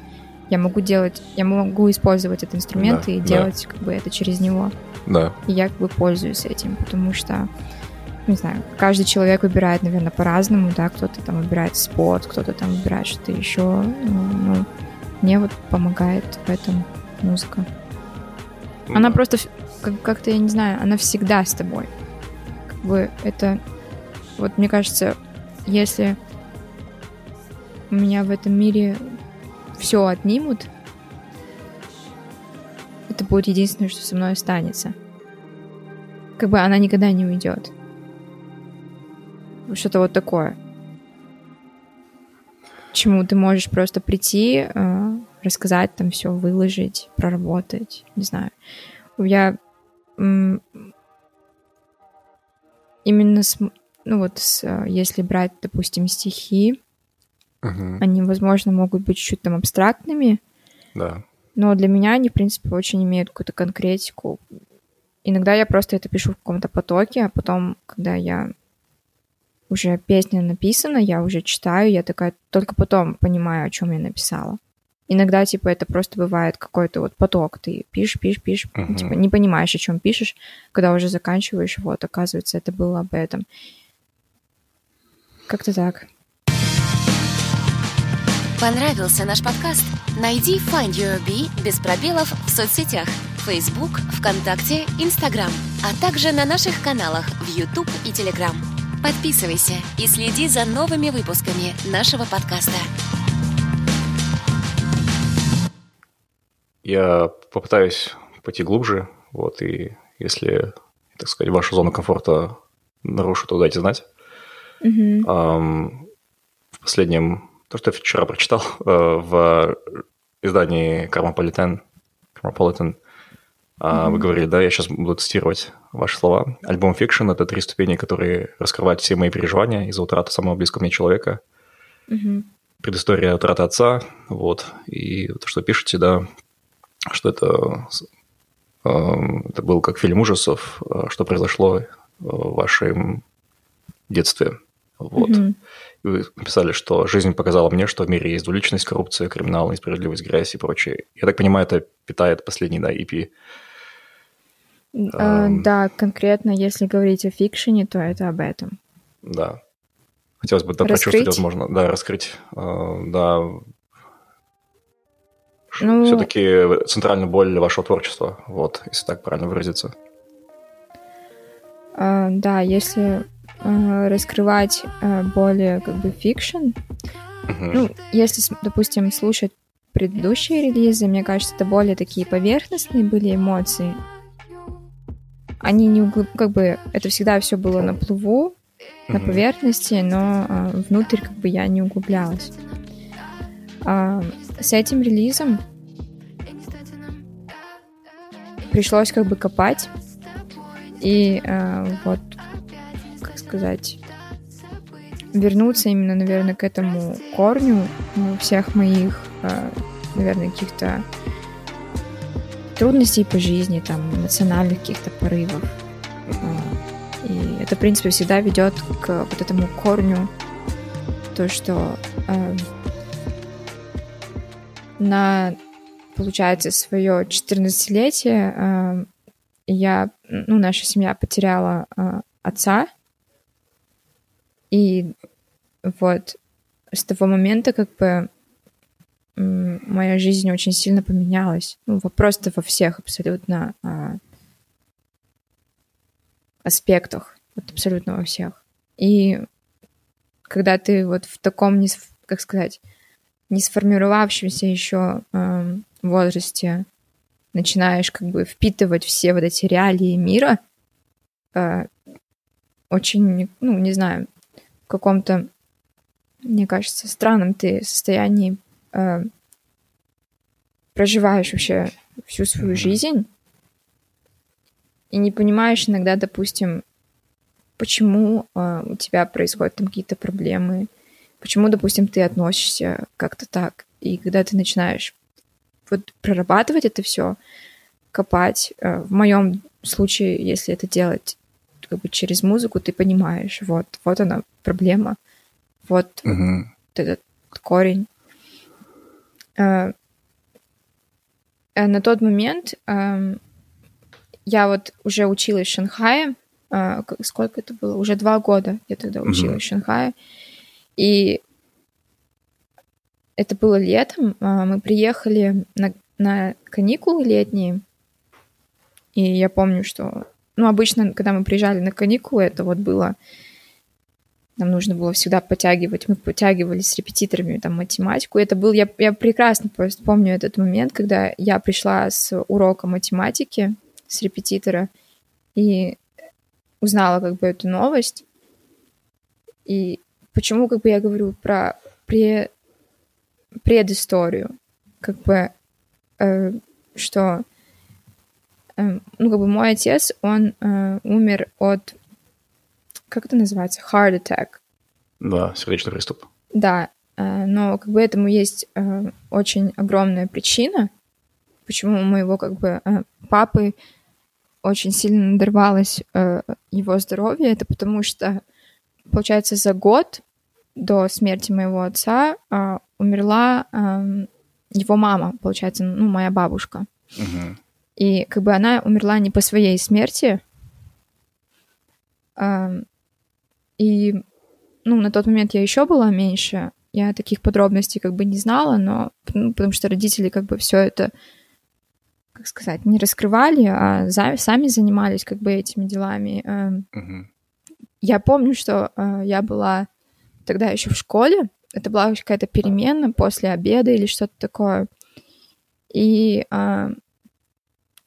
[SPEAKER 7] я могу делать, я могу использовать этот инструмент
[SPEAKER 6] Да,
[SPEAKER 7] и
[SPEAKER 6] да.
[SPEAKER 7] делать как бы это через него.
[SPEAKER 6] Да.
[SPEAKER 7] И я как бы пользуюсь этим, потому что, не знаю, каждый человек выбирает, наверное, по-разному, да, кто-то там выбирает спорт, кто-то там выбирает что-то еще. Ну, ну, мне вот помогает в этом музыка. Она просто как-то, я не знаю, она всегда с тобой. Как бы это... Вот мне кажется, если у меня в этом мире все отнимут, это будет единственное, что со мной останется. Как бы она никогда не уйдет. Что-то вот такое. К Чему ты можешь просто прийти, э, рассказать там все, выложить, проработать, не знаю. Я именно с, ну вот, с, если брать, допустим, стихи,
[SPEAKER 6] Мгм.
[SPEAKER 7] они, возможно, могут быть чуть-чуть там абстрактными,
[SPEAKER 6] Да.
[SPEAKER 7] но для меня они, в принципе, очень имеют какую-то конкретику. Иногда я просто это пишу в каком-то потоке, а потом, когда я уже песня написана, я уже читаю, я такая только потом понимаю, о чем я написала. Иногда, типа, это просто бывает какой-то вот поток. Ты пишешь, пишешь, пишешь,
[SPEAKER 6] Мгм.
[SPEAKER 7] типа, не понимаешь, о чем пишешь, когда уже заканчиваешь, вот, оказывается, это было об этом. Как-то так.
[SPEAKER 1] Понравился наш подкаст? Найди Find Your Bee без пробелов в соцсетях Facebook, ВКонтакте, Instagram, а также на наших каналах в YouTube и Telegram. Подписывайся и следи за новыми выпусками нашего подкаста.
[SPEAKER 6] Я попытаюсь пойти глубже, вот, и если, так сказать, вашу зону комфорта нарушу, то дайте знать.
[SPEAKER 7] Мгм.
[SPEAKER 6] Ам, в последнем, то, что я вчера прочитал э, в издании Cosmopolitan, Cosmopolitan а, вы говорили, да, я сейчас буду цитировать ваши слова. Альбом «Фикшн» — это три ступени, которые раскрывают все мои переживания из-за утраты самого близкого мне человека.
[SPEAKER 7] Мгм.
[SPEAKER 6] Предыстория утраты отца, вот, и то, что пишете, да, что это, эм, это был как фильм ужасов, э, что произошло э, в вашем детстве, вот.
[SPEAKER 7] Мгм.
[SPEAKER 6] И Вы написали, что жизнь показала мне, что в мире есть двуличность, коррупция, криминал, несправедливость, грязь и прочее. Я так понимаю, это питает последний, да, EP.
[SPEAKER 7] Э,
[SPEAKER 6] Эм.
[SPEAKER 7] Да, конкретно, если говорить о fiction е, то это об этом.
[SPEAKER 6] Да. Хотелось бы да,
[SPEAKER 7] Раскрыть?
[SPEAKER 6] прочувствовать, возможно, да, раскрыть, э, да.
[SPEAKER 7] Ну-
[SPEAKER 6] Все-таки центральная боль вашего творчества, вот, если так правильно выразиться.
[SPEAKER 7] Э, Да, если э, раскрывать э, более как бы fiction,
[SPEAKER 6] Мгм.
[SPEAKER 7] ну, если, допустим, слушать предыдущие релизы, мне кажется, это более такие поверхностные были эмоции. Они не углуб... как бы это всегда все было на плаву, на
[SPEAKER 6] Мгм.
[SPEAKER 7] поверхности, но э, внутрь как бы я не углублялась. С этим релизом пришлось как бы копать и э, вот как сказать вернуться именно, наверное, к этому корню всех моих, э, наверное, каких-то трудностей по жизни, там, эмоциональных каких-то порывов. А, И это, в принципе, всегда ведет к вот этому корню, то, что э, на, получается, свое 14-летие э, я, ну, наша семья потеряла э, отца, и вот с того момента как бы моя жизнь очень сильно поменялась. Ну, просто во всех абсолютно а, аспектах. Вот абсолютно во всех. И когда ты вот в таком, как сказать, не сформировавшемся еще эм, возрасте начинаешь как бы впитывать все вот эти реалии мира, э, очень, ну, не знаю, в каком-то, мне кажется, странном ты состоянии э, проживаешь вообще всю свою жизнь и не понимаешь иногда, допустим, почему э, у тебя происходят там какие-то проблемы, почему, допустим, ты относишься как-то так. И когда ты начинаешь вот прорабатывать это все, копать, э, в моем случае, если это делать как бы через музыку, ты понимаешь, вот, вот она проблема, вот
[SPEAKER 6] Мгм.
[SPEAKER 7] вот этот корень. Э, э, на тот момент эм, я вот уже училась в Шанхае. сколько это было? Уже два года я тогда училась в Шанхае. И это было летом. а, Мы приехали на, на каникулы летние. И я помню, что... Ну, обычно, когда мы приезжали на каникулы, это вот было... Нам нужно было всегда подтягивать. Мы подтягивались с репетиторами там математику. Это был... Я, я прекрасно просто помню этот момент, когда я пришла с урока математики с репетитора и узнала как бы эту новость. И почему как бы я говорю про пре- предысторию? Как бы, э, что... э, ну, как бы мой отец, он э, умер от... Как это называется? Heart attack.
[SPEAKER 6] Да, сердечный приступ.
[SPEAKER 7] Да, э, но как бы этому есть э, очень огромная причина, почему у моего как бы э, папы очень сильно надорвалось э, его здоровье. Это потому что, получается, за год до смерти моего отца э, умерла э, его мама, получается, ну, моя бабушка.
[SPEAKER 6] Мгм.
[SPEAKER 7] И как бы она умерла не по своей смерти. Ам, И, ну, на тот момент я еще была меньше. Я таких подробностей как бы не знала, но ну, потому что родители как бы все это, как сказать, не раскрывали, а за- сами занимались как бы этими делами. Ам,
[SPEAKER 6] Мгм.
[SPEAKER 7] я помню, что э, я была тогда еще в школе. Это была какая-то перемена после обеда или что-то такое. И э,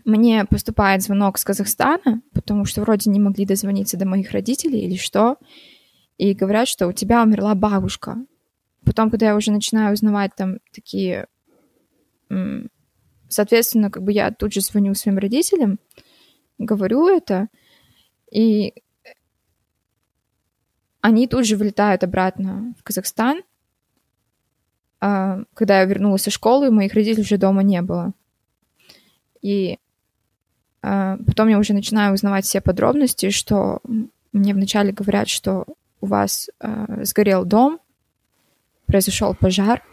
[SPEAKER 7] мне поступает звонок с Казахстана, потому что вроде не могли дозвониться до моих родителей или что. И говорят, что у тебя умерла бабушка. Потом, когда я уже начинаю узнавать там такие... Соответственно, как бы я тут же звоню своим родителям, говорю это, и они тут же вылетают обратно в Казахстан. А, Когда я вернулась со школы, моих родителей уже дома не было. И а, потом я уже начинаю узнавать все подробности, что мне вначале говорят, что у вас а, сгорел дом, произошел пожар.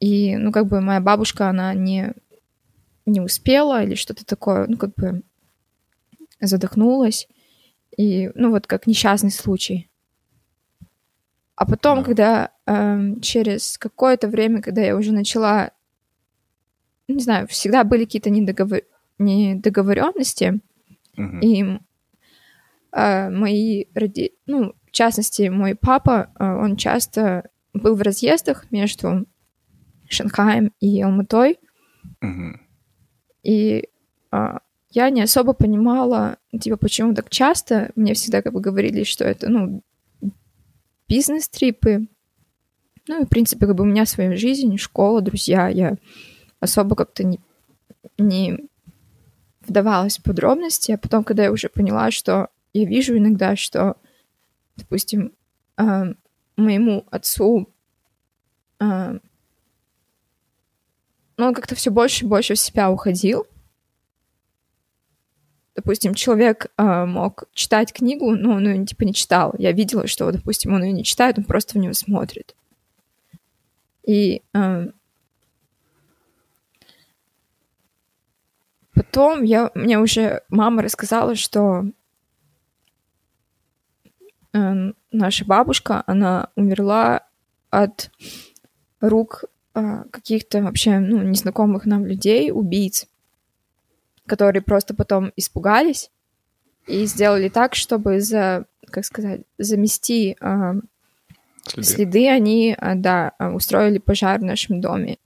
[SPEAKER 7] И, ну, как бы моя бабушка, она не, не успела или что-то такое, ну, как бы задохнулась. И, ну, вот как несчастный случай. А потом,
[SPEAKER 6] Да.
[SPEAKER 7] когда эм, через какое-то время, когда я уже начала, не знаю, всегда были какие-то недоговор... недоговоренности,
[SPEAKER 6] Мгм.
[SPEAKER 7] и э, мои роди... ну, в частности, мой папа, э, он часто был в разъездах между Шанхаем и Алматой,
[SPEAKER 6] Мгм.
[SPEAKER 7] и а, я не особо понимала, типа, почему так часто. Мне всегда как бы говорили, что это, ну, бизнес-трипы. Ну, и, в принципе, как бы у меня своя жизнь, школа, друзья. Я особо как-то не, не вдавалась в подробности. А потом, когда я уже поняла, что я вижу иногда, что, допустим, а, моему отцу а, ну, он как-то все больше и больше в себя уходил. Допустим, человек а, мог читать книгу, но он ее типа не читал. Я видела, что, допустим, он ее не читает, он просто в нее смотрит. И а, потом я, мне уже мама рассказала, что а, наша бабушка, она умерла от рук а, каких-то вообще ну, незнакомых нам людей, убийц, которые просто потом испугались и сделали так, чтобы за, как сказать, замести а,
[SPEAKER 6] Следы.
[SPEAKER 7] следы, они, а, да, а, устроили пожар в нашем доме.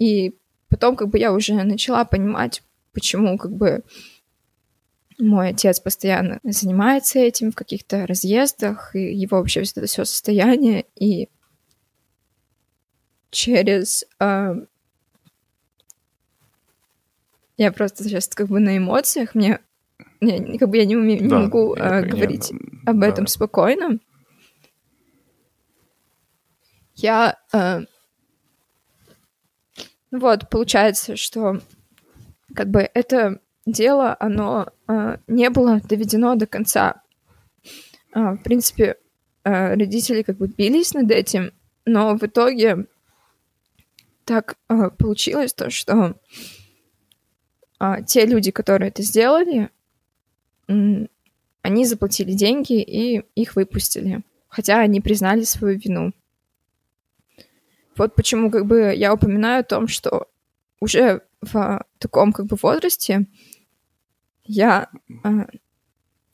[SPEAKER 7] И потом как бы я уже начала понимать, почему как бы мой отец постоянно занимается этим в каких-то разъездах, и его вообще это все состояние, и через... я просто сейчас как бы на эмоциях, мне, мне как бы я не, уме- не
[SPEAKER 6] Да,
[SPEAKER 7] могу
[SPEAKER 6] я
[SPEAKER 7] а, говорить
[SPEAKER 6] да.
[SPEAKER 7] об этом
[SPEAKER 6] Да.
[SPEAKER 7] спокойно. Я... ну вот, получается, что как бы это дело, оно э, не было доведено до конца. А, в принципе, э, родители как бы бились над этим, но в итоге так а, получилось то, что а, те люди, которые это сделали, они заплатили деньги и их выпустили, хотя они признали свою вину. Вот почему как бы я упоминаю о том, что уже в таком как бы возрасте я а,
[SPEAKER 6] Да.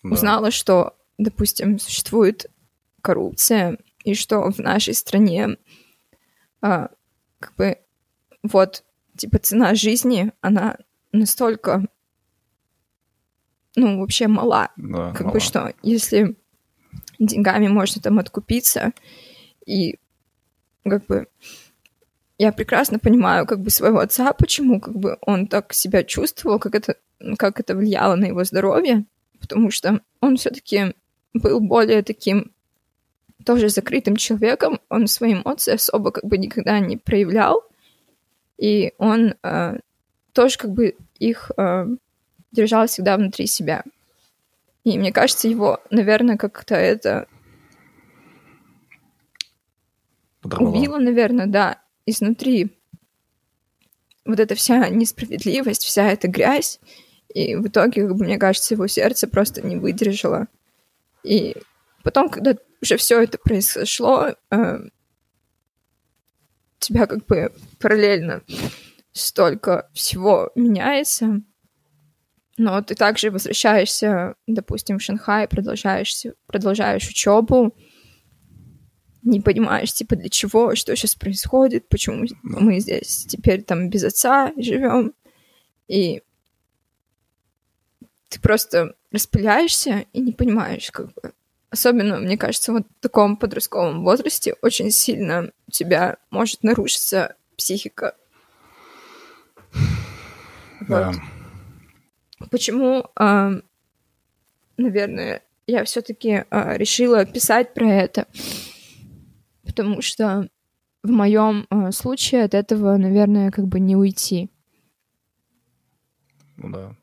[SPEAKER 7] узнала, что, допустим, существует коррупция, и что в нашей стране а, как бы вот типа цена жизни, она настолько ну, вообще мала.
[SPEAKER 6] Да,
[SPEAKER 7] Как
[SPEAKER 6] мало.
[SPEAKER 7] бы что, если деньгами можно там откупиться, и как бы я прекрасно понимаю как бы своего отца, почему как бы он так себя чувствовал, как это, как это влияло на его здоровье, потому что он все-таки был более таким тоже закрытым человеком, он свои эмоции особо как бы никогда не проявлял, и он э, тоже как бы их э, держал всегда внутри себя. И мне кажется, его, наверное, как-то это
[SPEAKER 6] Подорвало.
[SPEAKER 7] убило, наверное, да, изнутри. Вот эта вся несправедливость, вся эта грязь. И в итоге, как бы, мне кажется, его сердце просто не выдержало. И потом, когда уже все это произошло, э, тебя как бы параллельно столько всего меняется, но ты также возвращаешься, допустим, в Шанхай, продолжаешь, продолжаешь учебу, не понимаешь, типа, для чего, что сейчас происходит, почему мы здесь теперь там без отца живем, и ты просто распыляешься и не понимаешь, как бы. Особенно, мне кажется, вот в таком подростковом возрасте очень сильно у тебя может нарушиться психика.
[SPEAKER 6] Да.
[SPEAKER 7] Вот. Почему, а, наверное, я все-таки решила писать про это? Потому что в моем а, случае от этого, наверное, как бы не уйти.
[SPEAKER 6] Ну да.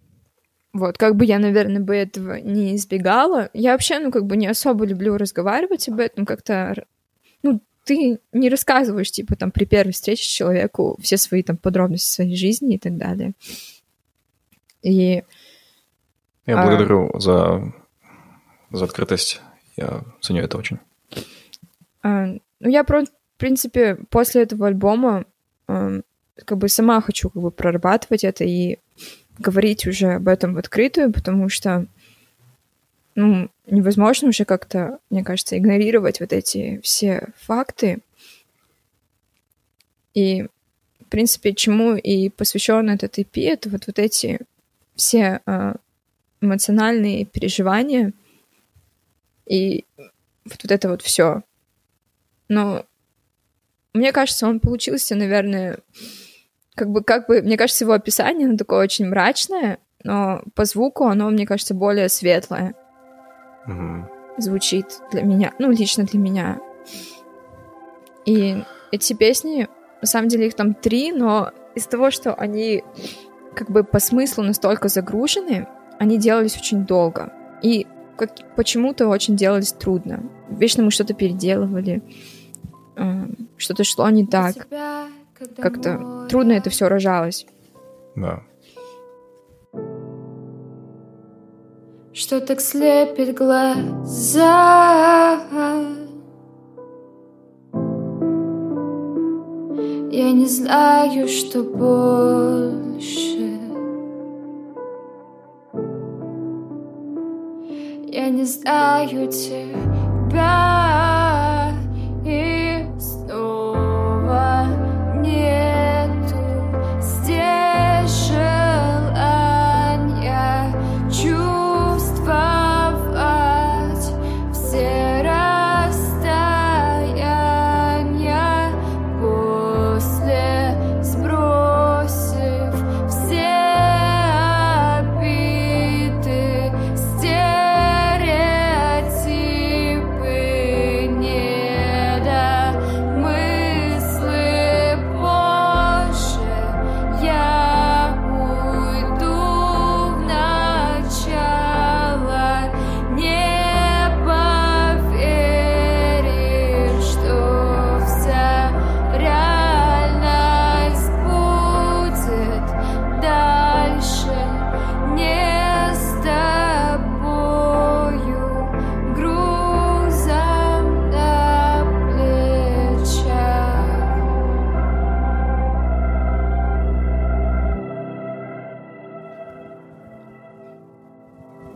[SPEAKER 7] Вот, как бы я, наверное, бы этого не избегала. Я вообще, ну, как бы не особо люблю разговаривать об этом, как-то, ну, ты не рассказываешь, типа, там, при первой встрече человеку все свои, там, подробности своей жизни и так далее. И...
[SPEAKER 6] Я
[SPEAKER 7] а,
[SPEAKER 6] благодарю за, за открытость. Я ценю это очень.
[SPEAKER 7] а, ну, я, в принципе, после этого альбома а, как бы сама хочу как бы прорабатывать это и говорить уже об этом в открытую, потому что ну, невозможно уже как-то, мне кажется, игнорировать вот эти все факты. И, в принципе, чему и посвящен этот EP, это вот, вот эти все а, эмоциональные переживания и вот, вот это вот все. Но мне кажется, он получился, наверное, как бы, как бы, мне кажется, его описание, оно такое очень мрачное, но по звуку оно, мне кажется, более светлое
[SPEAKER 6] Мгм.
[SPEAKER 7] звучит для меня, ну, лично для меня. И эти песни, на самом деле их там три, но из того, что они как бы по смыслу настолько загружены, они делались очень долго. И как, почему-то очень делались трудно. Вечно мы что-то переделывали, э, что-то шло не так. Как-то трудно это все рожалось.
[SPEAKER 6] Да.
[SPEAKER 8] Что так слепит глаза. Я не знаю, что больше. Я не знаю тебя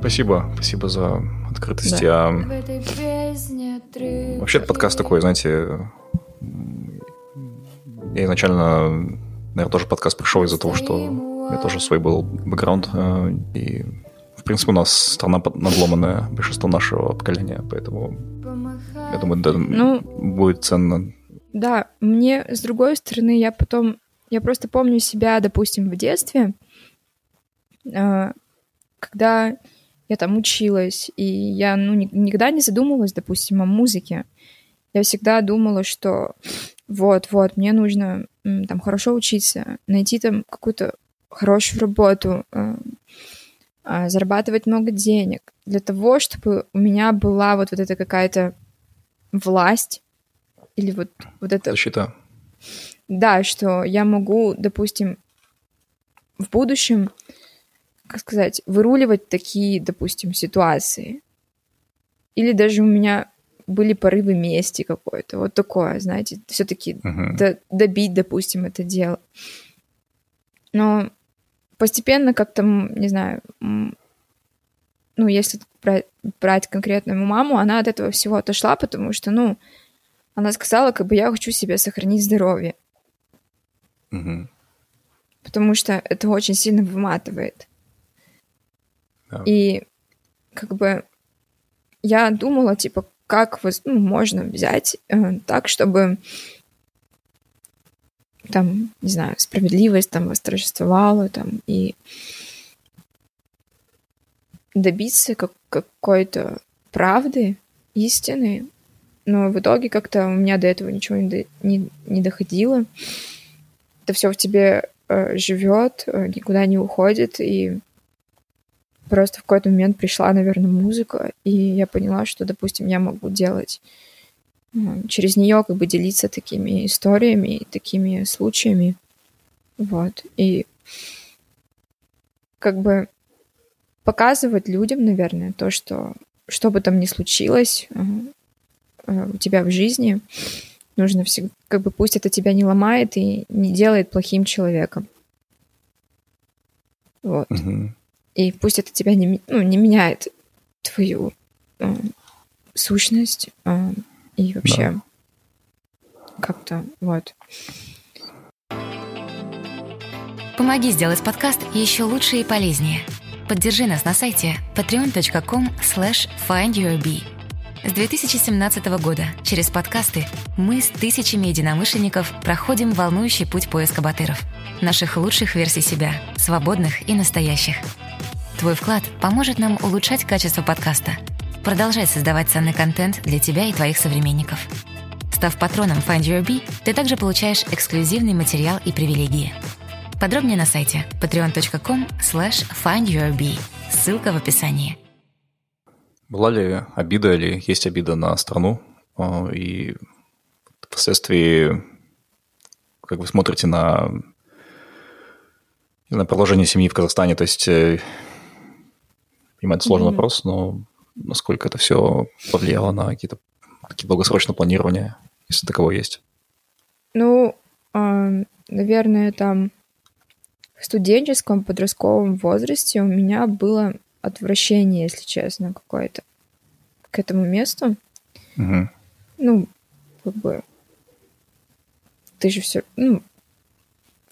[SPEAKER 6] Спасибо, спасибо за открытость. Да. А... Вообще, подкаст такой, знаете, я изначально, наверное, тоже подкаст пришел из-за того, что у меня тоже свой был бэкграунд, э, и, в принципе, у нас страна надломанная, большинство нашего поколения, поэтому я думаю, да, ну, будет ценно.
[SPEAKER 7] Да, мне, с другой стороны, я потом, я просто помню себя, допустим, в детстве, э, когда я там училась, и я ну, никогда не задумывалась, допустим, о музыке. Я всегда думала, что вот-вот, мне нужно там хорошо учиться, найти там какую-то хорошую работу, э, а, зарабатывать много денег для того, чтобы у меня была вот, вот эта какая-то власть или вот, вот это...
[SPEAKER 6] Защита.
[SPEAKER 7] Да, что я могу, допустим, в будущем как сказать, выруливать такие, допустим, ситуации. Или даже у меня были порывы мести какой-то, вот такое, знаете, все-таки uh-huh. до, добить, допустим, это дело. Но постепенно как-то, не знаю, ну, если брать, брать конкретно мою маму, она от этого всего отошла, потому что, ну, она сказала, как бы я хочу себе сохранить здоровье.
[SPEAKER 6] Uh-huh.
[SPEAKER 7] Потому что это очень сильно выматывает. И как бы я думала, типа, как ну, можно взять э, так, чтобы там, не знаю, справедливость там восторжествовала, там, и добиться как, какой-то правды, истины, но в итоге как-то у меня до этого ничего не, до, не, не доходило. Это все в тебе э, живет, э, никуда не уходит, и просто в какой-то момент пришла, наверное, музыка, и я поняла, что, допустим, я могу делать через нее как бы делиться такими историями, такими случаями. Вот. И как бы показывать людям, наверное, то, что что бы там ни случилось э, э, у тебя в жизни, нужно всегда, как бы пусть это тебя не ломает и не делает плохим человеком. Вот.
[SPEAKER 6] Угу.
[SPEAKER 7] И пусть это тебя не, ну, не меняет твою э, сущность э, и вообще да. как-то вот.
[SPEAKER 1] Помоги сделать подкаст еще лучше и полезнее. Поддержи нас на сайте patreon.com slash findyourbee. С 2017 года через подкасты мы с тысячами единомышленников проходим волнующий путь поиска батыров. Наших лучших версий себя, свободных и настоящих – Твой вклад поможет нам улучшать качество подкаста, продолжать создавать ценный контент для тебя и твоих современников. Став патроном Find Your Bee, ты также получаешь эксклюзивный материал и привилегии. Подробнее на сайте patreon.com slash findyourbee. Ссылка в описании.
[SPEAKER 6] Была ли обида или есть обида на страну? А, и впоследствии, как вы смотрите на, на продолжение семьи в Казахстане, то есть э, Понимаю, это сложный mm-hmm. вопрос, но насколько это все повлияло на какие-то какие долгосрочные планирования, если таково есть?
[SPEAKER 7] Ну, наверное, там в студенческом, подростковом возрасте у меня было отвращение, если честно, какое-то к этому месту.
[SPEAKER 6] Угу.
[SPEAKER 7] Ну, как бы ты же все, ну,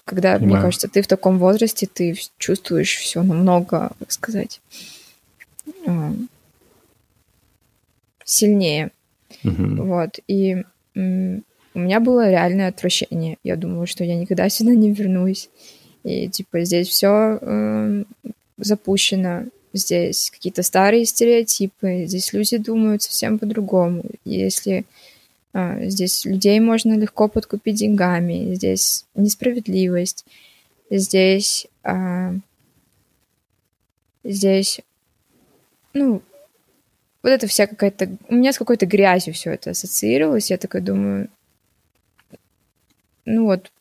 [SPEAKER 7] когда, Понимаю. мне кажется, ты в таком возрасте, ты чувствуешь все намного, как сказать, сильнее.
[SPEAKER 6] Угу.
[SPEAKER 7] Вот. И у меня было реальное отвращение. Я думала, что я никогда сюда не вернусь. И типа здесь все э, запущено, здесь какие-то старые стереотипы, здесь люди думают совсем по-другому. Если э, здесь людей можно легко подкупить деньгами, здесь несправедливость, здесь э, здесь ну, вот это вся какая-то... У меня с какой-то грязью все это ассоциировалось. Я такая думаю, ну вот,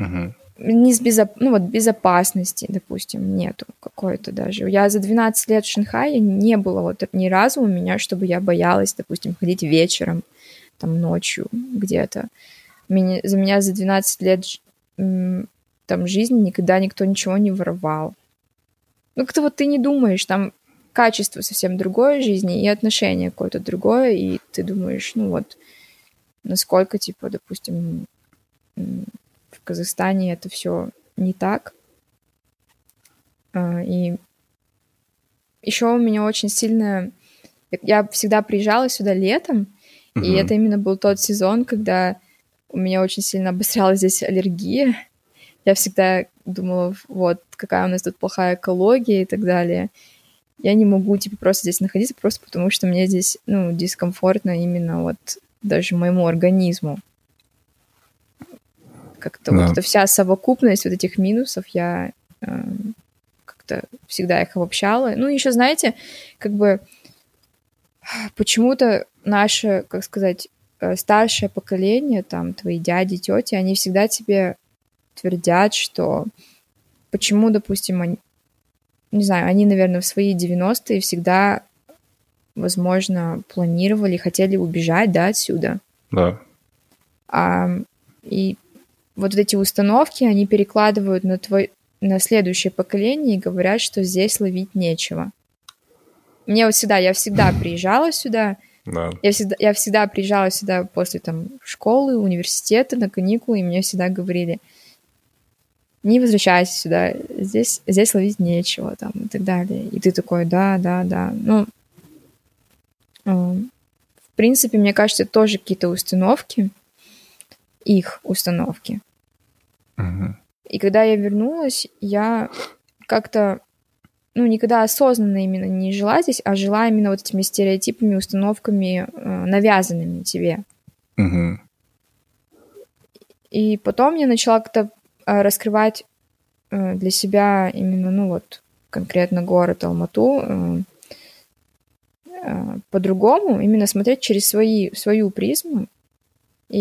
[SPEAKER 6] угу.
[SPEAKER 7] Не с безоп... ну вот безопасности, допустим, нету какой-то даже. Я за 12 лет в Шанхае не было вот ни разу у меня, чтобы я боялась, допустим, ходить вечером, там ночью где-то. Меня, за меня за 12 лет там жизни никогда никто ничего не воровал. Ну, как-то вот ты не думаешь, там качество совсем другое жизни и отношение какое-то другое, и ты думаешь, ну вот, насколько, типа, допустим, Казахстане это все не так. А, и еще у меня очень сильно... Я всегда приезжала сюда летом, mm-hmm. и это именно был тот сезон, когда у меня очень сильно обострялась здесь аллергия. Я всегда думала, вот, какая у нас тут плохая экология и так далее. Я не могу, типа, просто здесь находиться, просто потому что мне здесь, ну, дискомфортно именно вот даже моему организму. Как-то да. вот эта вся совокупность вот этих минусов, я э, как-то всегда их обобщала. Ну, еще, знаете, как бы почему-то наше, как сказать, э, старшее поколение, там, твои дяди, тети, они всегда тебе твердят, что почему, допустим, они, не знаю, они, наверное, в свои 90-е всегда, возможно, планировали, хотели убежать, да, отсюда.
[SPEAKER 6] Да.
[SPEAKER 7] А, и вот эти установки, они перекладывают на твой, на следующее поколение и говорят, что здесь ловить нечего. Мне вот всегда, я всегда приезжала сюда,
[SPEAKER 6] да.
[SPEAKER 7] я, всегда, я всегда приезжала сюда после там школы, университета, на каникулы, и мне всегда говорили, не возвращайся сюда, здесь, здесь ловить нечего, там, и так далее. И ты такой, да, да, да. Ну, э, в принципе, мне кажется, тоже какие-то установки, их установки.
[SPEAKER 6] Угу.
[SPEAKER 7] И когда я вернулась, я как-то, ну, никогда осознанно именно не жила здесь, а жила именно вот этими стереотипами, установками, э, навязанными тебе.
[SPEAKER 6] Угу.
[SPEAKER 7] И потом я начала как-то э, раскрывать э, для себя именно, ну вот, конкретно город Алмату по-другому, именно смотреть через свои, свою призму. И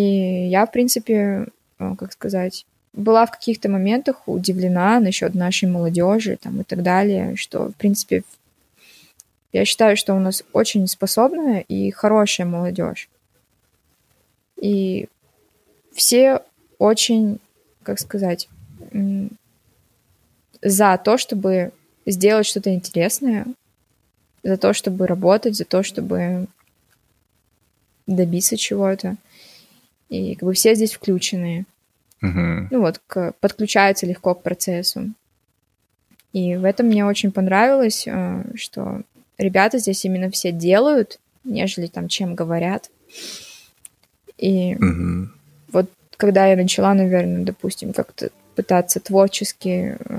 [SPEAKER 7] я, в принципе, как сказать, была в каких-то моментах удивлена насчет нашей молодежи там, и так далее, что, в принципе, я считаю, что у нас очень способная и хорошая молодежь. И все очень, как сказать, за то, чтобы сделать что-то интересное, за то, чтобы работать, за то, чтобы добиться чего-то. И как бы все здесь включенные.
[SPEAKER 6] Угу.
[SPEAKER 7] Ну вот, к, подключаются легко к процессу. И в этом мне очень понравилось, э, что ребята здесь именно все делают, нежели там чем говорят. И
[SPEAKER 6] угу.
[SPEAKER 7] вот когда я начала, наверное, допустим, как-то пытаться творчески э,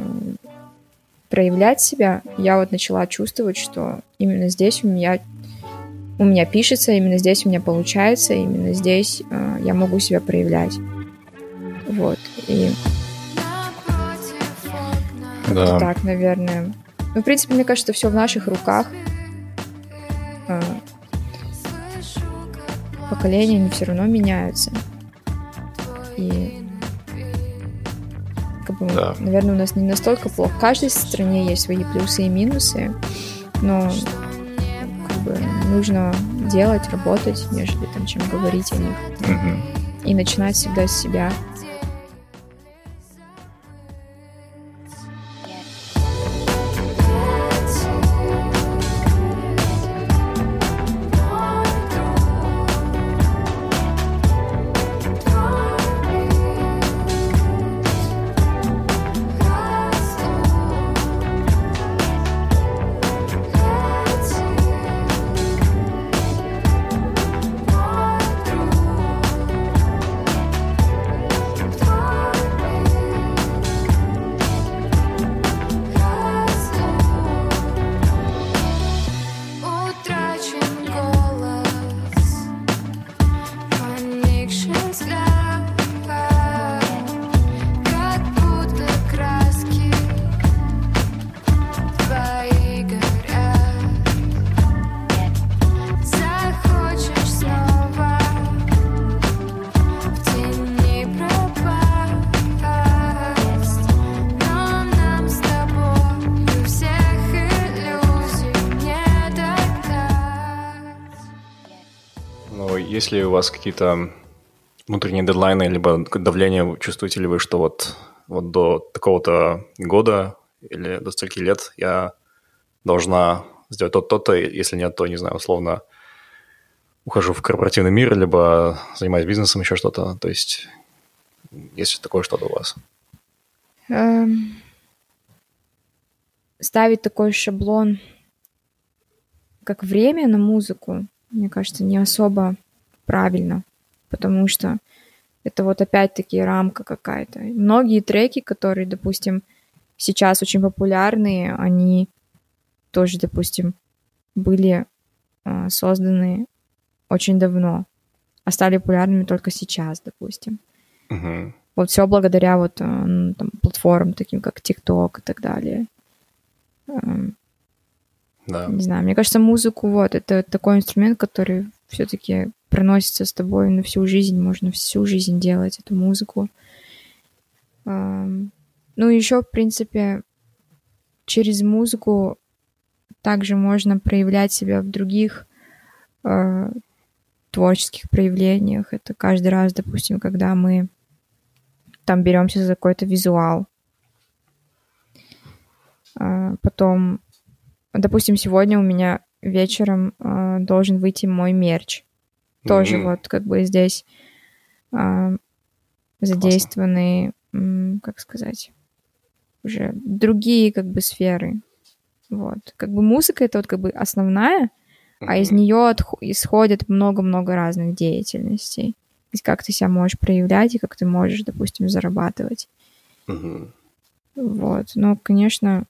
[SPEAKER 7] проявлять себя, я вот начала чувствовать, что именно здесь у меня у меня пишется, именно здесь у меня получается, именно здесь э, я могу себя проявлять. Вот. И
[SPEAKER 6] да.
[SPEAKER 7] так, наверное. Ну, в принципе, мне кажется, все в наших руках. А, поколения, они все равно меняются. И как бы,
[SPEAKER 6] да.
[SPEAKER 7] наверное, у нас не настолько плохо. В каждой стране есть свои плюсы и минусы, но как бы, нужно делать, работать, нежели там, чем говорить о них.
[SPEAKER 6] Угу.
[SPEAKER 7] И начинать всегда с себя.
[SPEAKER 6] Вас какие-то внутренние дедлайны, либо давление, чувствуете ли вы, что вот, вот до такого-то года или до стольки лет я должна сделать то-то, если нет, то, не знаю, условно, ухожу в корпоративный мир, либо занимаюсь бизнесом, еще что-то. То есть есть такое что-то у вас?
[SPEAKER 7] Эм, ставить такой шаблон, как время на музыку, мне кажется, не особо правильно, потому что это вот опять-таки рамка какая-то. Многие треки, которые, допустим, сейчас очень популярные, они тоже, допустим, были э, созданы очень давно, а стали популярными только сейчас, допустим.
[SPEAKER 6] Угу.
[SPEAKER 7] Вот все благодаря вот э, там, платформам, таким как TikTok и так далее. Эм,
[SPEAKER 6] да.
[SPEAKER 7] Не знаю, мне кажется, музыку вот это такой инструмент, который все-таки проносится с тобой на всю жизнь, можно всю жизнь делать эту музыку. Ну, еще, в принципе, через музыку также можно проявлять себя в других э, творческих проявлениях. Это каждый раз, допустим, когда мы там беремся за какой-то визуал. Э, потом, допустим, сегодня у меня вечером э, должен выйти мой мерч. Тоже
[SPEAKER 6] Мгм.
[SPEAKER 7] вот как бы здесь э, задействованы, м, как сказать, уже другие как бы сферы. Вот. Как бы музыка это вот как бы основная, а из нее исходит много-много разных деятельностей. Есть как ты себя можешь проявлять и как ты можешь, допустим, зарабатывать.
[SPEAKER 6] Мгм.
[SPEAKER 7] Вот. Но, конечно,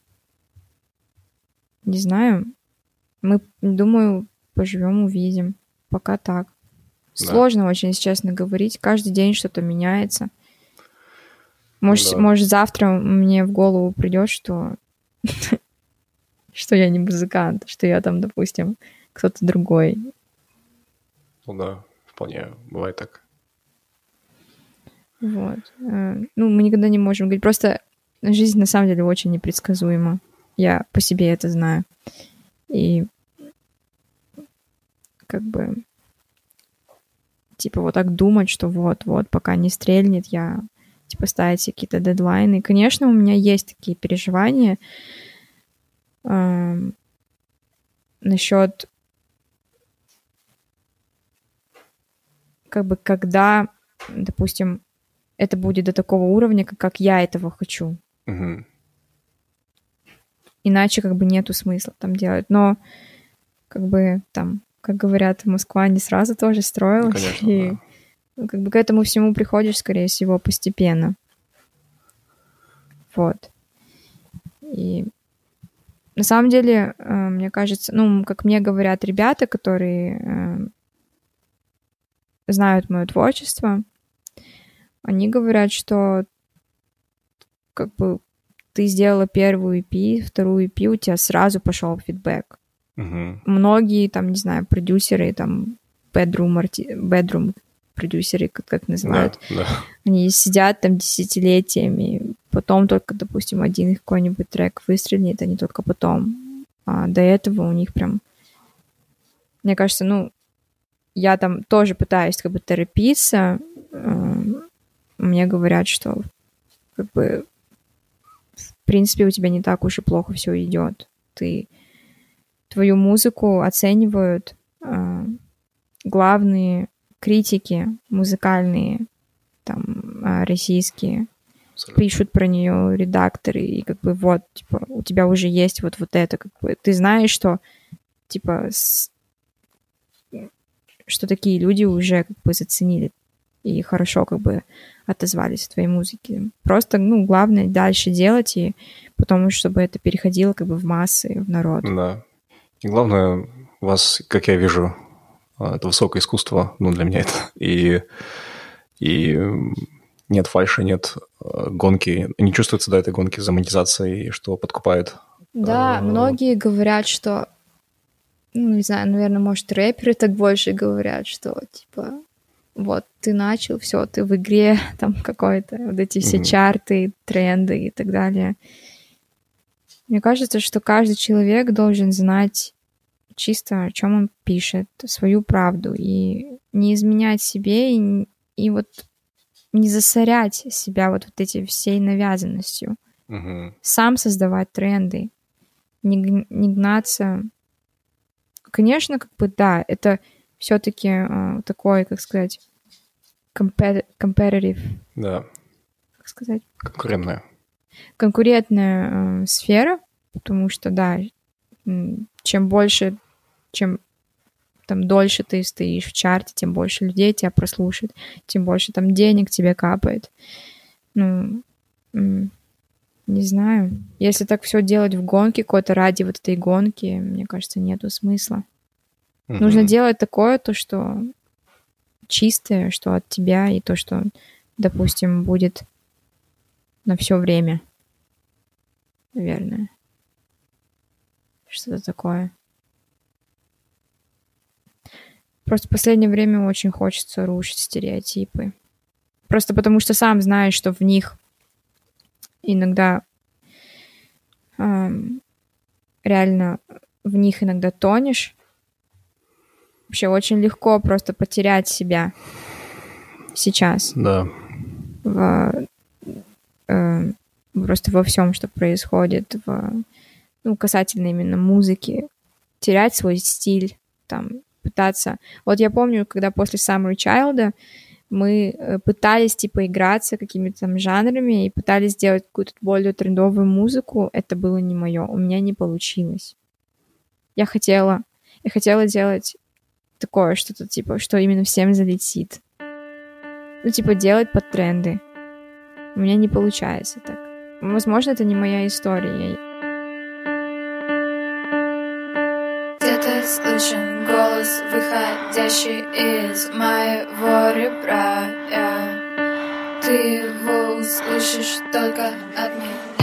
[SPEAKER 7] не знаю. Мы, думаю, поживем, увидим. Пока так.
[SPEAKER 6] Да.
[SPEAKER 7] Сложно очень, если честно говорить. Каждый день что-то меняется. Может,
[SPEAKER 6] да.
[SPEAKER 7] может завтра мне в голову придет, что что я не музыкант, что я там, допустим, кто-то другой.
[SPEAKER 6] Ну да, вполне бывает так.
[SPEAKER 7] Вот. Э, Ну, мы никогда не можем говорить. Просто жизнь на самом деле очень непредсказуема. Я по себе это знаю. И как бы типа вот так думать, что вот-вот, пока не стрельнет, я типа ставить себе какие-то дедлайны. Конечно, у меня есть такие переживания эм, насчет как бы когда, допустим, это будет до такого уровня, как, как я этого хочу.
[SPEAKER 6] Мгм.
[SPEAKER 7] Иначе как бы нету смысла там делать. Но как бы там, как говорят, Москва не сразу тоже строилась.
[SPEAKER 6] Конечно,
[SPEAKER 7] и
[SPEAKER 6] да.
[SPEAKER 7] ну, как бы к этому всему приходишь, скорее всего, постепенно. Вот. И на самом деле, э, мне кажется, ну, как мне говорят ребята, которые э, знают мое творчество, они говорят, что как бы ты сделала первую EP, вторую EP, у тебя сразу пошел фидбэк.
[SPEAKER 6] Мгм.
[SPEAKER 7] Многие, там, не знаю, продюсеры, там, bedroom, арти... bedroom продюсеры, как, как называют,
[SPEAKER 6] Да, да.
[SPEAKER 7] они сидят там десятилетиями, потом только, допустим, один их какой-нибудь трек выстрелит, они только потом. А до этого у них прям... Мне кажется, ну, я там тоже пытаюсь как бы торопиться. эм, Мне говорят, что как бы в принципе у тебя не так уж и плохо все идет. Ты твою музыку оценивают э, главные критики музыкальные, там, э, российские,
[SPEAKER 6] Абсолютно.
[SPEAKER 7] пишут про нее редакторы, и как бы вот, типа, у тебя уже есть вот, вот это, как бы, ты знаешь, что, типа, с- что такие люди уже как бы заценили и хорошо как бы отозвались о твоей музыке. Просто, ну, главное дальше делать, и потом, чтобы это переходило как бы в массы, в народ.
[SPEAKER 6] Да. И главное, у вас, как я вижу, а, это высокое искусство, ну, для меня это. И, и нет фальши, нет э, гонки. Не чувствуется, да, этой гонки за монетизацией, что подкупает.
[SPEAKER 7] Да,
[SPEAKER 6] А.
[SPEAKER 7] многие говорят, что, ну, не знаю, наверное, может, рэперы так больше говорят, что, типа, вот, ты начал, все, ты в игре, там, какой-то, вот эти все
[SPEAKER 6] Мгм.
[SPEAKER 7] чарты, тренды и так далее. Мне кажется, что каждый человек должен знать чисто, о чем он пишет, свою правду, и не изменять себе, и, и вот не засорять себя вот, вот этой всей навязанностью
[SPEAKER 6] Мгм.
[SPEAKER 7] сам создавать тренды, не, не гнаться конечно, как бы да, это все-таки такой, как сказать, compet- competitive,
[SPEAKER 6] Да,
[SPEAKER 7] как сказать,
[SPEAKER 6] конкурентная.
[SPEAKER 7] конкурентная э, сфера, потому что, да, чем больше, чем там дольше ты стоишь в чарте, тем больше людей тебя прослушает, тем больше там денег тебе капает. Ну, не знаю. Если так все делать в гонке, какой-то ради вот этой гонки, мне кажется, нету смысла. Нужно
[SPEAKER 6] Мгм.
[SPEAKER 7] делать такое, то, что чистое, что от тебя, и то, что, допустим, будет на все время. Наверное. Что-то такое. Просто в последнее время очень хочется рушить стереотипы. Просто потому что сам знаешь, что в них иногда ам, реально в них иногда тонешь. Вообще очень легко просто потерять себя сейчас.
[SPEAKER 6] Да.
[SPEAKER 7] в, э, просто во всем, что происходит, в, ну, касательно именно музыки, терять свой стиль, там, пытаться... Вот я помню, когда после Summer Child мы э, пытались, типа, играться какими-то там жанрами и пытались сделать какую-то более трендовую музыку, это было не мое, у меня не получилось. Я хотела, я хотела делать такое что-то, типа, что именно всем залетит. Ну, типа, делать под тренды. У меня не получается так. Возможно, это не моя история.
[SPEAKER 8] Где-то слышен голос, выходящий из моего ребра Ты его услышишь только от меня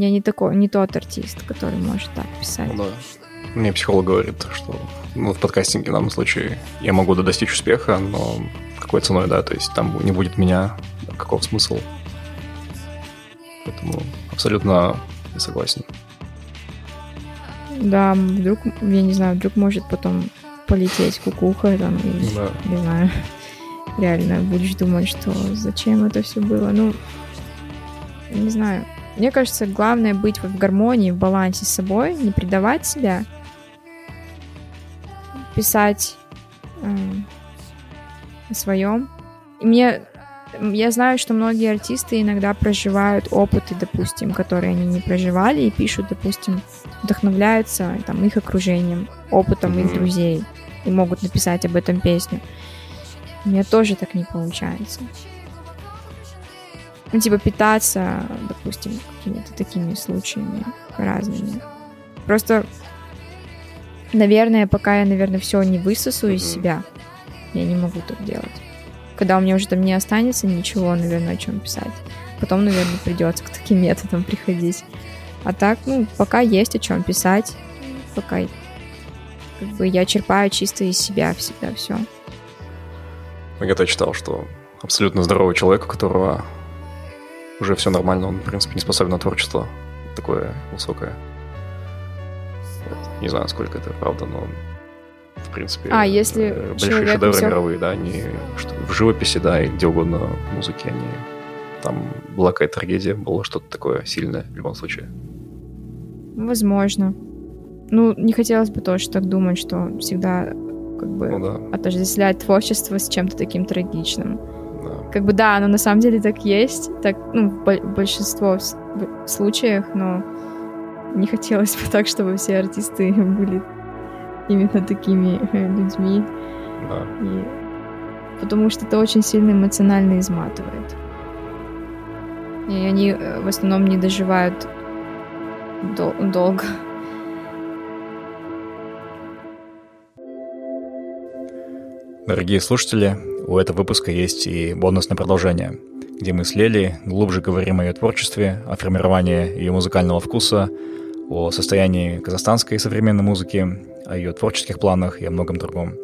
[SPEAKER 7] я не такой, не тот артист, который может так писать.
[SPEAKER 6] Ну да. Мне психолог говорит, что ну, в подкастинге в данном случае я могу достичь успеха, но какой ценой, да, то есть там не будет меня, да, каков смысл. Поэтому абсолютно не согласен.
[SPEAKER 7] Да, вдруг, я не знаю, вдруг может потом полететь кукуха там, и,
[SPEAKER 6] да.
[SPEAKER 7] не знаю, реально будешь думать, что зачем это все было. Ну, не знаю. Мне кажется, главное быть в гармонии, в балансе с собой, не предавать себя, писать э, о своем. И мне я знаю, что многие артисты иногда проживают опыты, допустим, которые они не проживали, и пишут, допустим, вдохновляются там, их окружением, опытом их друзей, и могут написать об этом песню. У меня тоже так не получается. Ну, типа, питаться, допустим, какими-то такими случаями разными. Просто, наверное, пока я, наверное, все не высосу из себя, я не могу так делать. Когда у меня уже там не останется ничего, наверное, о чем писать. Потом, наверное, придется к таким методам приходить. А так, ну, пока есть о чем писать, пока как бы я черпаю чисто из себя всегда все.
[SPEAKER 6] Я-то читал, что абсолютно здоровый человек, у которого уже все нормально, он, в принципе, не способен на творчество такое высокое. Не знаю, сколько это правда, но в принципе...
[SPEAKER 7] А, если
[SPEAKER 6] э, Большие шедевры
[SPEAKER 7] всё-
[SPEAKER 6] мировые, да, они что, в живописи, да, и где угодно в музыке, они там была какая-то трагедия, было что-то такое сильное в любом случае.
[SPEAKER 7] Возможно. Ну, не хотелось бы тоже так думать, что всегда как бы
[SPEAKER 6] Ну да,
[SPEAKER 7] отождествлять творчество с чем-то таким трагичным. Как бы да, оно на самом деле так есть, так, ну, большинство с- в- случаях, но не хотелось бы так, чтобы все артисты были именно такими э, людьми,
[SPEAKER 6] да.
[SPEAKER 7] и... потому что это очень сильно эмоционально изматывает. И они э, в основном не доживают дол- долго.
[SPEAKER 6] Дорогие слушатели, у этого выпуска есть и бонусное продолжение, где мы с Лели глубже говорим о ее творчестве, о формировании ее музыкального вкуса, о состоянии казахстанской современной музыки, о ее творческих планах и о многом другом.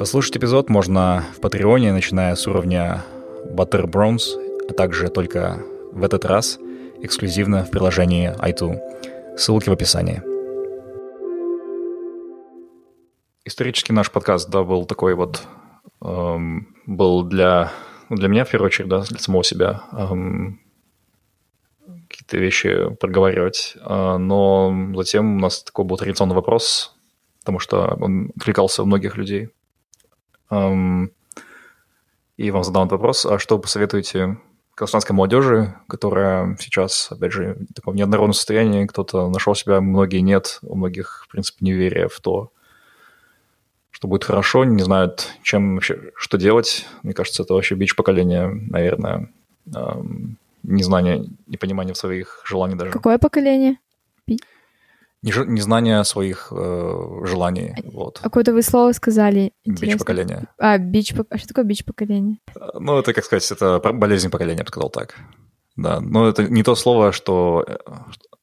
[SPEAKER 6] Послушать эпизод можно в Патреоне, начиная с уровня Butter Bronze, а также только в этот раз эксклюзивно в приложении iTunes. Ссылки в описании. Исторически наш подкаст, да, был такой вот, эм, был для, для меня, в первую очередь, да, для самого себя, эм, какие-то вещи проговаривать. Э, но затем у нас такой был традиционный вопрос, потому что он откликался у многих людей. Эм, и вам задам этот вопрос, а что посоветуете казахстанской молодежи, которая сейчас, опять же, в таком неоднородном состоянии, кто-то нашел себя, многие нет, у многих, в принципе, неверие в то, что будет хорошо, не знают, чем вообще, что делать. Мне кажется, это вообще бич поколения, наверное. Эм, незнание, непонимание своих желаний даже.
[SPEAKER 7] Какое поколение?
[SPEAKER 6] Незнание своих э, желаний. Вот.
[SPEAKER 7] Какое-то вы слово сказали.
[SPEAKER 6] Бич поколения.
[SPEAKER 7] А, бич А что такое бич поколение?
[SPEAKER 6] Ну, это, как сказать, это болезнь поколения, я бы сказал так. Да, но это не то слово, что, э,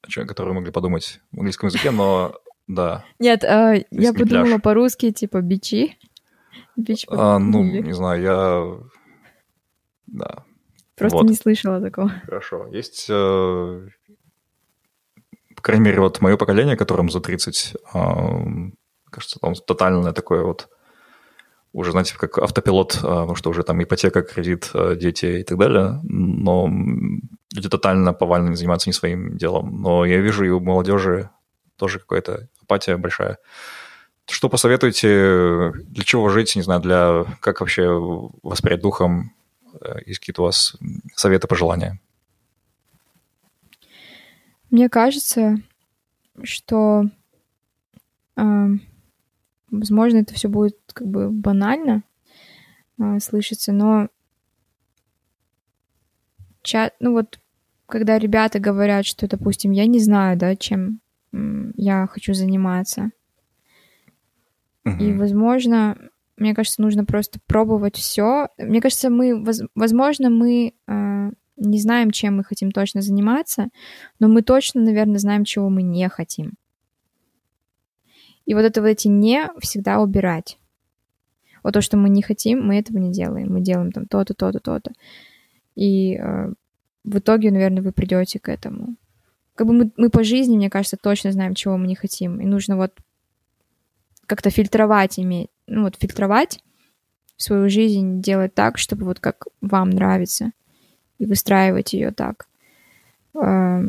[SPEAKER 6] что- которое мы могли подумать в английском языке, но да.
[SPEAKER 7] Нет, а, я подумала
[SPEAKER 6] метляж.
[SPEAKER 7] по-русски, типа бичи. Бич
[SPEAKER 6] А, ну, не знаю, я... Да,
[SPEAKER 7] Просто
[SPEAKER 6] вот.
[SPEAKER 7] не слышала такого.
[SPEAKER 6] Хорошо. Есть, э, по крайней мере, вот мое поколение, которым за 30, эм, кажется, там тотальное такое вот, уже, знаете, как автопилот, э, потому что уже там ипотека, кредит, э, дети и так далее, но люди тотально повально занимаются не своим делом. Но я вижу и у молодежи тоже какая-то апатия большая. Что посоветуете, для чего жить, не знаю, для как вообще воспрять духом, Э, есть какие-то у вас советы, пожелания?
[SPEAKER 7] Мне кажется, что, а, возможно, это все будет как бы банально а, слышаться, но ча- ну вот, когда ребята говорят, что, допустим, я не знаю, да, чем я хочу заниматься, и,
[SPEAKER 6] Мгм.
[SPEAKER 7] возможно, мне кажется, нужно просто пробовать все. Мне кажется, мы, воз- возможно, мы э, не знаем, чем мы хотим точно заниматься, но мы точно, наверное, знаем, чего мы не хотим. И вот это вот эти не всегда убирать. Вот то, что мы не хотим, мы этого не делаем. Мы делаем там то-то, то-то, то-то. И э, в итоге, наверное, вы придете к этому. Как бы мы, мы по жизни, мне кажется, точно знаем, чего мы не хотим. И нужно вот как-то фильтровать иметь, ну вот фильтровать свою жизнь, делать так, чтобы вот как вам нравится, и выстраивать ее так. Э,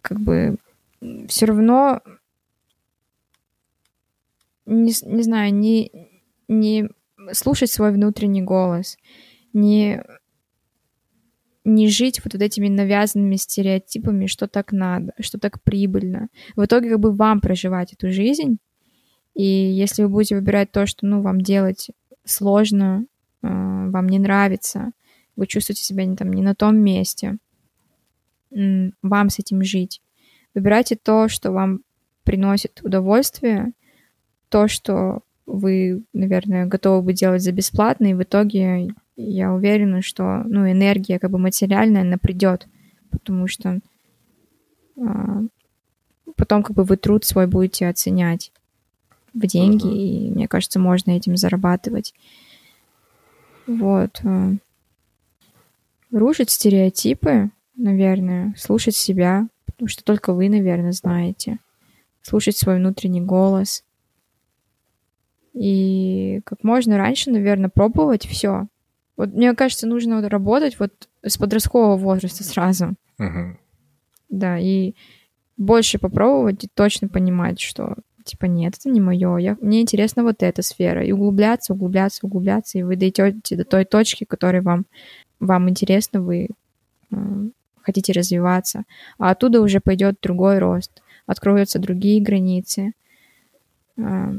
[SPEAKER 7] Как бы все равно, не, не знаю, не, не слушать свой внутренний голос, не, не жить вот, этими навязанными стереотипами, что так надо, что так прибыльно. В итоге как бы вам проживать эту жизнь, и если вы будете выбирать то, что ну, вам делать сложно, э, вам не нравится, вы чувствуете себя не, там, не на том месте, м, вам с этим жить. Выбирайте то, что вам приносит удовольствие, то, что вы, наверное, готовы бы делать за бесплатно, и в итоге я уверена, что ну, энергия как бы материальная, она придет, потому что а, потом как бы вы труд свой будете оценять в деньги,
[SPEAKER 6] Мгм.
[SPEAKER 7] и мне кажется, можно этим зарабатывать. Вот. а. Рушить стереотипы, наверное, слушать себя, потому что только вы, наверное, знаете. Слушать свой внутренний голос. И как можно раньше, наверное, пробовать все. Вот мне кажется, нужно вот работать вот с подросткового возраста сразу.
[SPEAKER 6] Мгм.
[SPEAKER 7] Да, и больше попробовать и точно понимать, что типа нет, это не мое, я, мне интересна вот эта сфера. И углубляться, углубляться, углубляться, и вы дойдете до той точки, которой вам, вам интересно, вы э, хотите развиваться. А оттуда уже пойдет другой рост, откроются другие границы, э,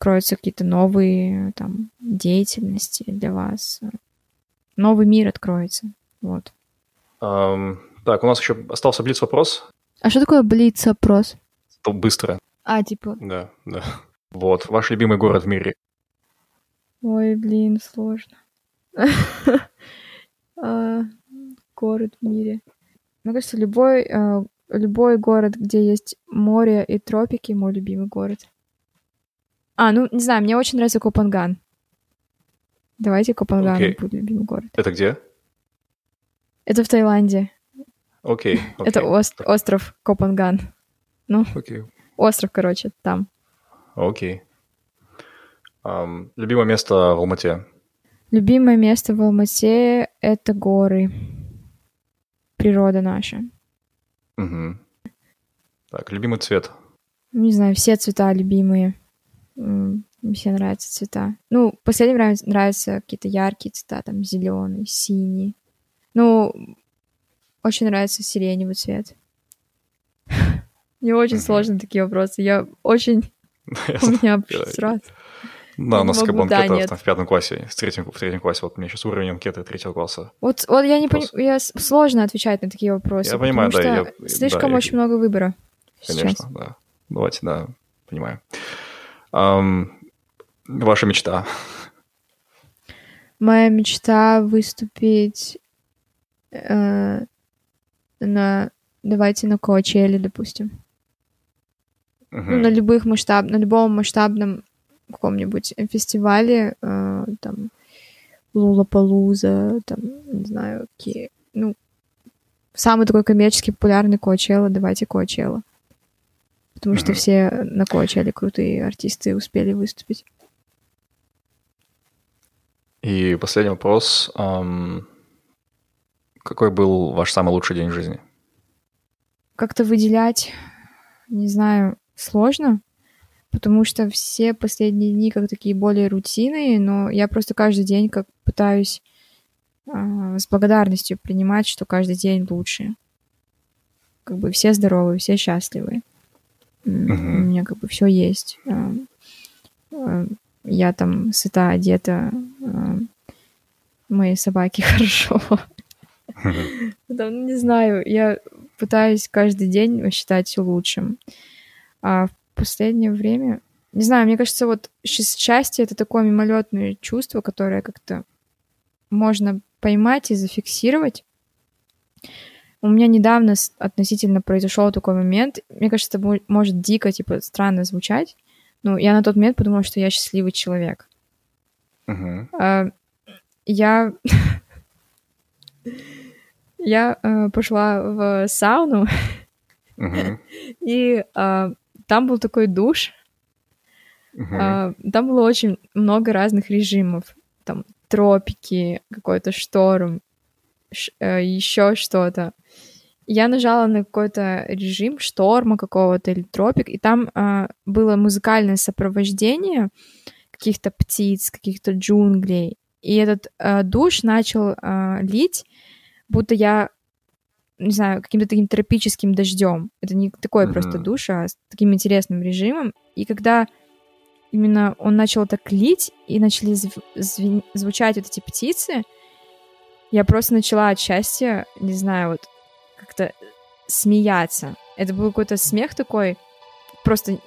[SPEAKER 7] откроются какие-то новые там деятельности для вас. Новый мир откроется. Вот.
[SPEAKER 6] Ам, так, у нас еще остался блиц-вопрос.
[SPEAKER 7] А что такое блиц-опрос?
[SPEAKER 6] То быстро.
[SPEAKER 7] А, типа,
[SPEAKER 6] Да, да. Вот, ваш любимый город в мире.
[SPEAKER 7] ой, блин, сложно. А, Город в мире. Мне кажется, любой, э, любой город, где есть море и тропики, мой любимый город. А, ну, не знаю, мне очень нравится Копанган. Давайте Копанган
[SPEAKER 6] Окей.
[SPEAKER 7] будет любимый город.
[SPEAKER 6] Это где?
[SPEAKER 7] Это в Таиланде.
[SPEAKER 6] Окей.
[SPEAKER 7] Это
[SPEAKER 6] окей.
[SPEAKER 7] ост- остров Копанган.
[SPEAKER 6] Окей.
[SPEAKER 7] Остров, короче, там.
[SPEAKER 6] Окей. Ам, любимое место в Алмате.
[SPEAKER 7] Любимое место в Алмате — это горы. Природа наша.
[SPEAKER 6] Мгм. Так, любимый цвет.
[SPEAKER 7] Не знаю, все цвета любимые. Все нравятся цвета. Ну, последнее время нравятся какие-то яркие цвета, там зеленый, синий. Ну, очень нравится сиреневый цвет. Мне очень сложно такие вопросы. Я очень... У меня сразу.
[SPEAKER 6] Да, у нас как бы анкета там в пятом классе, в третьем, в третьем классе. Вот у меня сейчас уровень анкеты третьего класса.
[SPEAKER 7] Вот, вот я не понимаю, сложно отвечать на такие вопросы.
[SPEAKER 6] Я понимаю, да,
[SPEAKER 7] что
[SPEAKER 6] я-
[SPEAKER 7] слишком
[SPEAKER 6] да,
[SPEAKER 7] очень много выбора. сейчас.
[SPEAKER 6] Конечно, да. Давайте, да, понимаю. Ваша мечта.
[SPEAKER 7] Моя мечта выступить э, на давайте на Коачеле, допустим. Ну,
[SPEAKER 6] Мгм.
[SPEAKER 7] на любых масштаб, на любом масштабном каком-нибудь фестивале, э, там Лулапалуза, там, не знаю, какие, ну, самый такой коммерчески популярный Коачелла, давайте Коачелла. Потому что все на крутые артисты успели выступить.
[SPEAKER 6] И последний вопрос. Какой был ваш самый лучший день в жизни?
[SPEAKER 7] как-то выделять, не знаю, сложно, потому что все последние дни как такие более рутинные, но я просто каждый день как пытаюсь а, с благодарностью принимать, что каждый день лучше. Как бы все здоровы, все счастливы.
[SPEAKER 6] Мгм.
[SPEAKER 7] У меня как бы все есть. А, а, Я там сыта, одета, а, моей собаке хорошо. Ну, не знаю, я пытаюсь каждый день считать лучшим. А в последнее время, не знаю, мне кажется, вот счастье — это такое мимолетное чувство, которое как-то можно поймать и зафиксировать. У меня недавно относительно произошел такой момент. Мне кажется, это мо- может дико, типа, странно звучать. Но я на тот момент подумала, что я счастливый человек.
[SPEAKER 6] Мгм.
[SPEAKER 7] А, я я э, пошла в сауну,
[SPEAKER 6] Мгм.
[SPEAKER 7] и а, там был такой душ. А, там было очень много разных режимов. Там тропики, какой-то шторм, еще что-то. Я нажала на какой-то режим шторма какого-то или тропик, и там а, было музыкальное сопровождение каких-то птиц, каких-то джунглей. И этот а, душ начал а, лить, будто я, не знаю, каким-то таким тропическим дождем. Это не такой
[SPEAKER 6] Мгм.
[SPEAKER 7] просто душ, а с таким интересным режимом. И когда именно он начал так лить, и начали зв- звен- звучать вот эти птицы, я просто начала от счастья, не знаю, вот как-то смеяться. Это был какой-то смех такой, просто,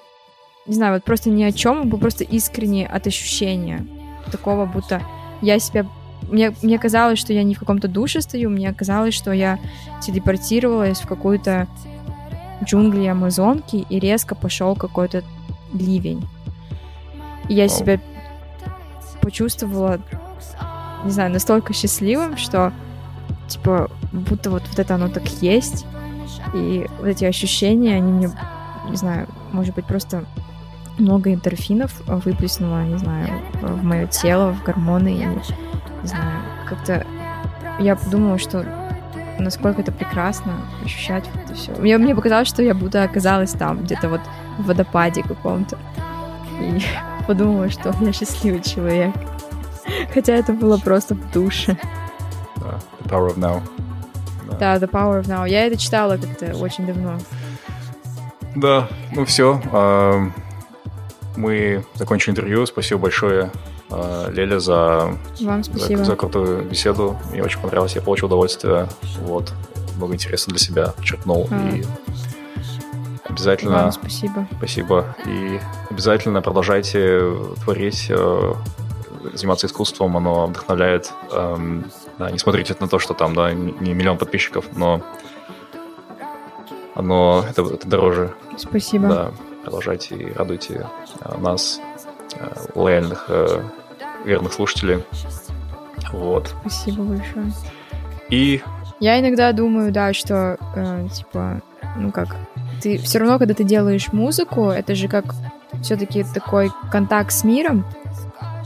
[SPEAKER 7] не знаю, вот просто ни о чем, он был просто искренне от ощущения. Такого, будто я себя... Мне, мне казалось, что я не в каком-то душе стою, мне казалось, что я телепортировалась в какую-то джунгли Амазонки, и резко пошел какой-то ливень. И я себя почувствовала, не знаю, настолько счастливым, что типа будто вот, вот это оно так есть. И вот эти ощущения, они мне, не знаю, может быть, просто много эндорфинов выплеснуло, не знаю, в мое тело, в гормоны, и, не знаю, как-то я подумала, что насколько это прекрасно ощущать вот это все. Мне, мне показалось, что я будто оказалась там, где-то вот в водопаде каком-то. И подумала, что я счастливый человек. Хотя это было просто в душе.
[SPEAKER 6] Да, The Power of Now.
[SPEAKER 7] Да, The Power of Now. Я это читала как-то очень давно.
[SPEAKER 6] Да, ну все. а, Мы закончили интервью. Спасибо большое, а, Леля, за,
[SPEAKER 7] Вам
[SPEAKER 6] за,
[SPEAKER 7] спасибо.
[SPEAKER 6] за крутую беседу. Мне очень понравилось. Я получил удовольствие. Вот. Много интереса для себя черпнул.
[SPEAKER 7] А.
[SPEAKER 6] И обязательно...
[SPEAKER 7] Вам спасибо.
[SPEAKER 6] Спасибо. И обязательно продолжайте творить, э, заниматься искусством, оно вдохновляет. Эм, да, не смотрите на то, что там, да, не миллион подписчиков, но оно это, это дороже.
[SPEAKER 7] Спасибо.
[SPEAKER 6] Да, продолжайте и радуйте э, нас, э, лояльных, э, верных слушателей. Вот.
[SPEAKER 7] Спасибо большое.
[SPEAKER 6] И
[SPEAKER 7] Я иногда думаю, да, что, э, типа, ну как, ты все равно, когда ты делаешь музыку, это же как все-таки такой контакт с миром.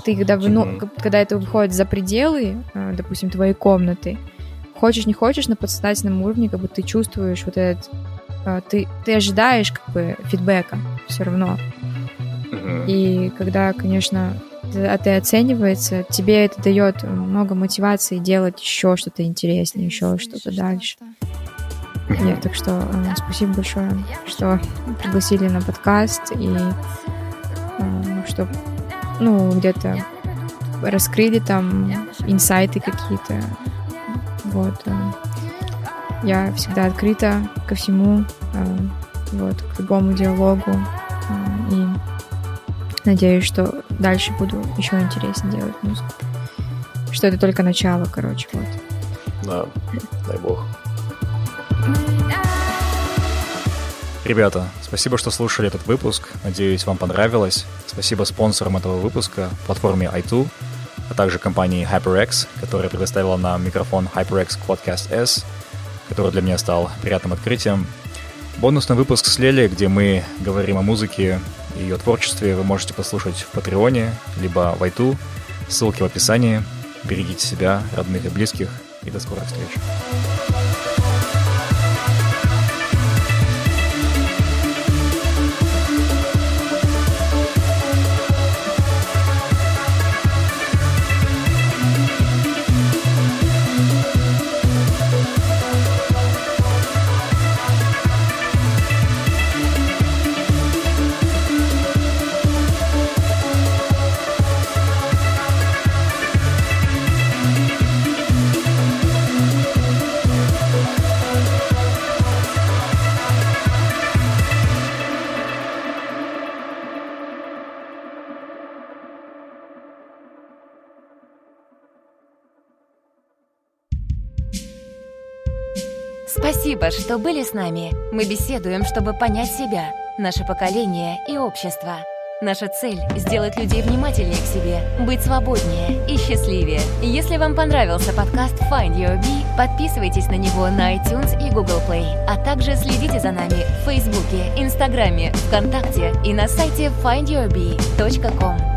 [SPEAKER 7] Ты когда, к- когда это выходит за пределы, э, допустим, твоей комнаты, хочешь не хочешь, на подсознательном уровне, как бы ты чувствуешь вот этот, э, ты, ты ожидаешь как бы фидбэка все равно. И когда, конечно, это это оценивается, тебе это дает много мотивации делать еще что-то интереснее, еще что-то дальше. Нет, так что э, спасибо большое, что пригласили на подкаст и что, ну, где-то раскрыли там инсайты какие-то. Вот. э. Я всегда открыта ко всему, э, вот, к любому диалогу. э, И надеюсь, что дальше буду еще интереснее делать музыку. Что это только начало, короче, вот.
[SPEAKER 6] Да, дай бог. Ребята, спасибо, что слушали этот выпуск. Надеюсь, вам понравилось. Спасибо спонсорам этого выпуска, платформе i2, а также компании HyperX, которая предоставила нам микрофон HyperX Quadcast S, который для меня стал приятным открытием. Бонусный выпуск с Лели, где мы говорим о музыке и ее творчестве, вы можете послушать в Патреоне, либо в i2. Ссылки в описании. Берегите себя, родных и близких, и до скорых встреч.
[SPEAKER 1] Спасибо, что были с нами. Мы беседуем, чтобы понять себя, наше поколение и общество. Наша цель — сделать людей внимательнее к себе, быть свободнее и счастливее. Если вам понравился подкаст Find Your Bee, подписывайтесь на него на iTunes и Google Play, а также следите за нами в Фейсбуке, Инстаграме, ВКонтакте и на сайте findyourbee.com.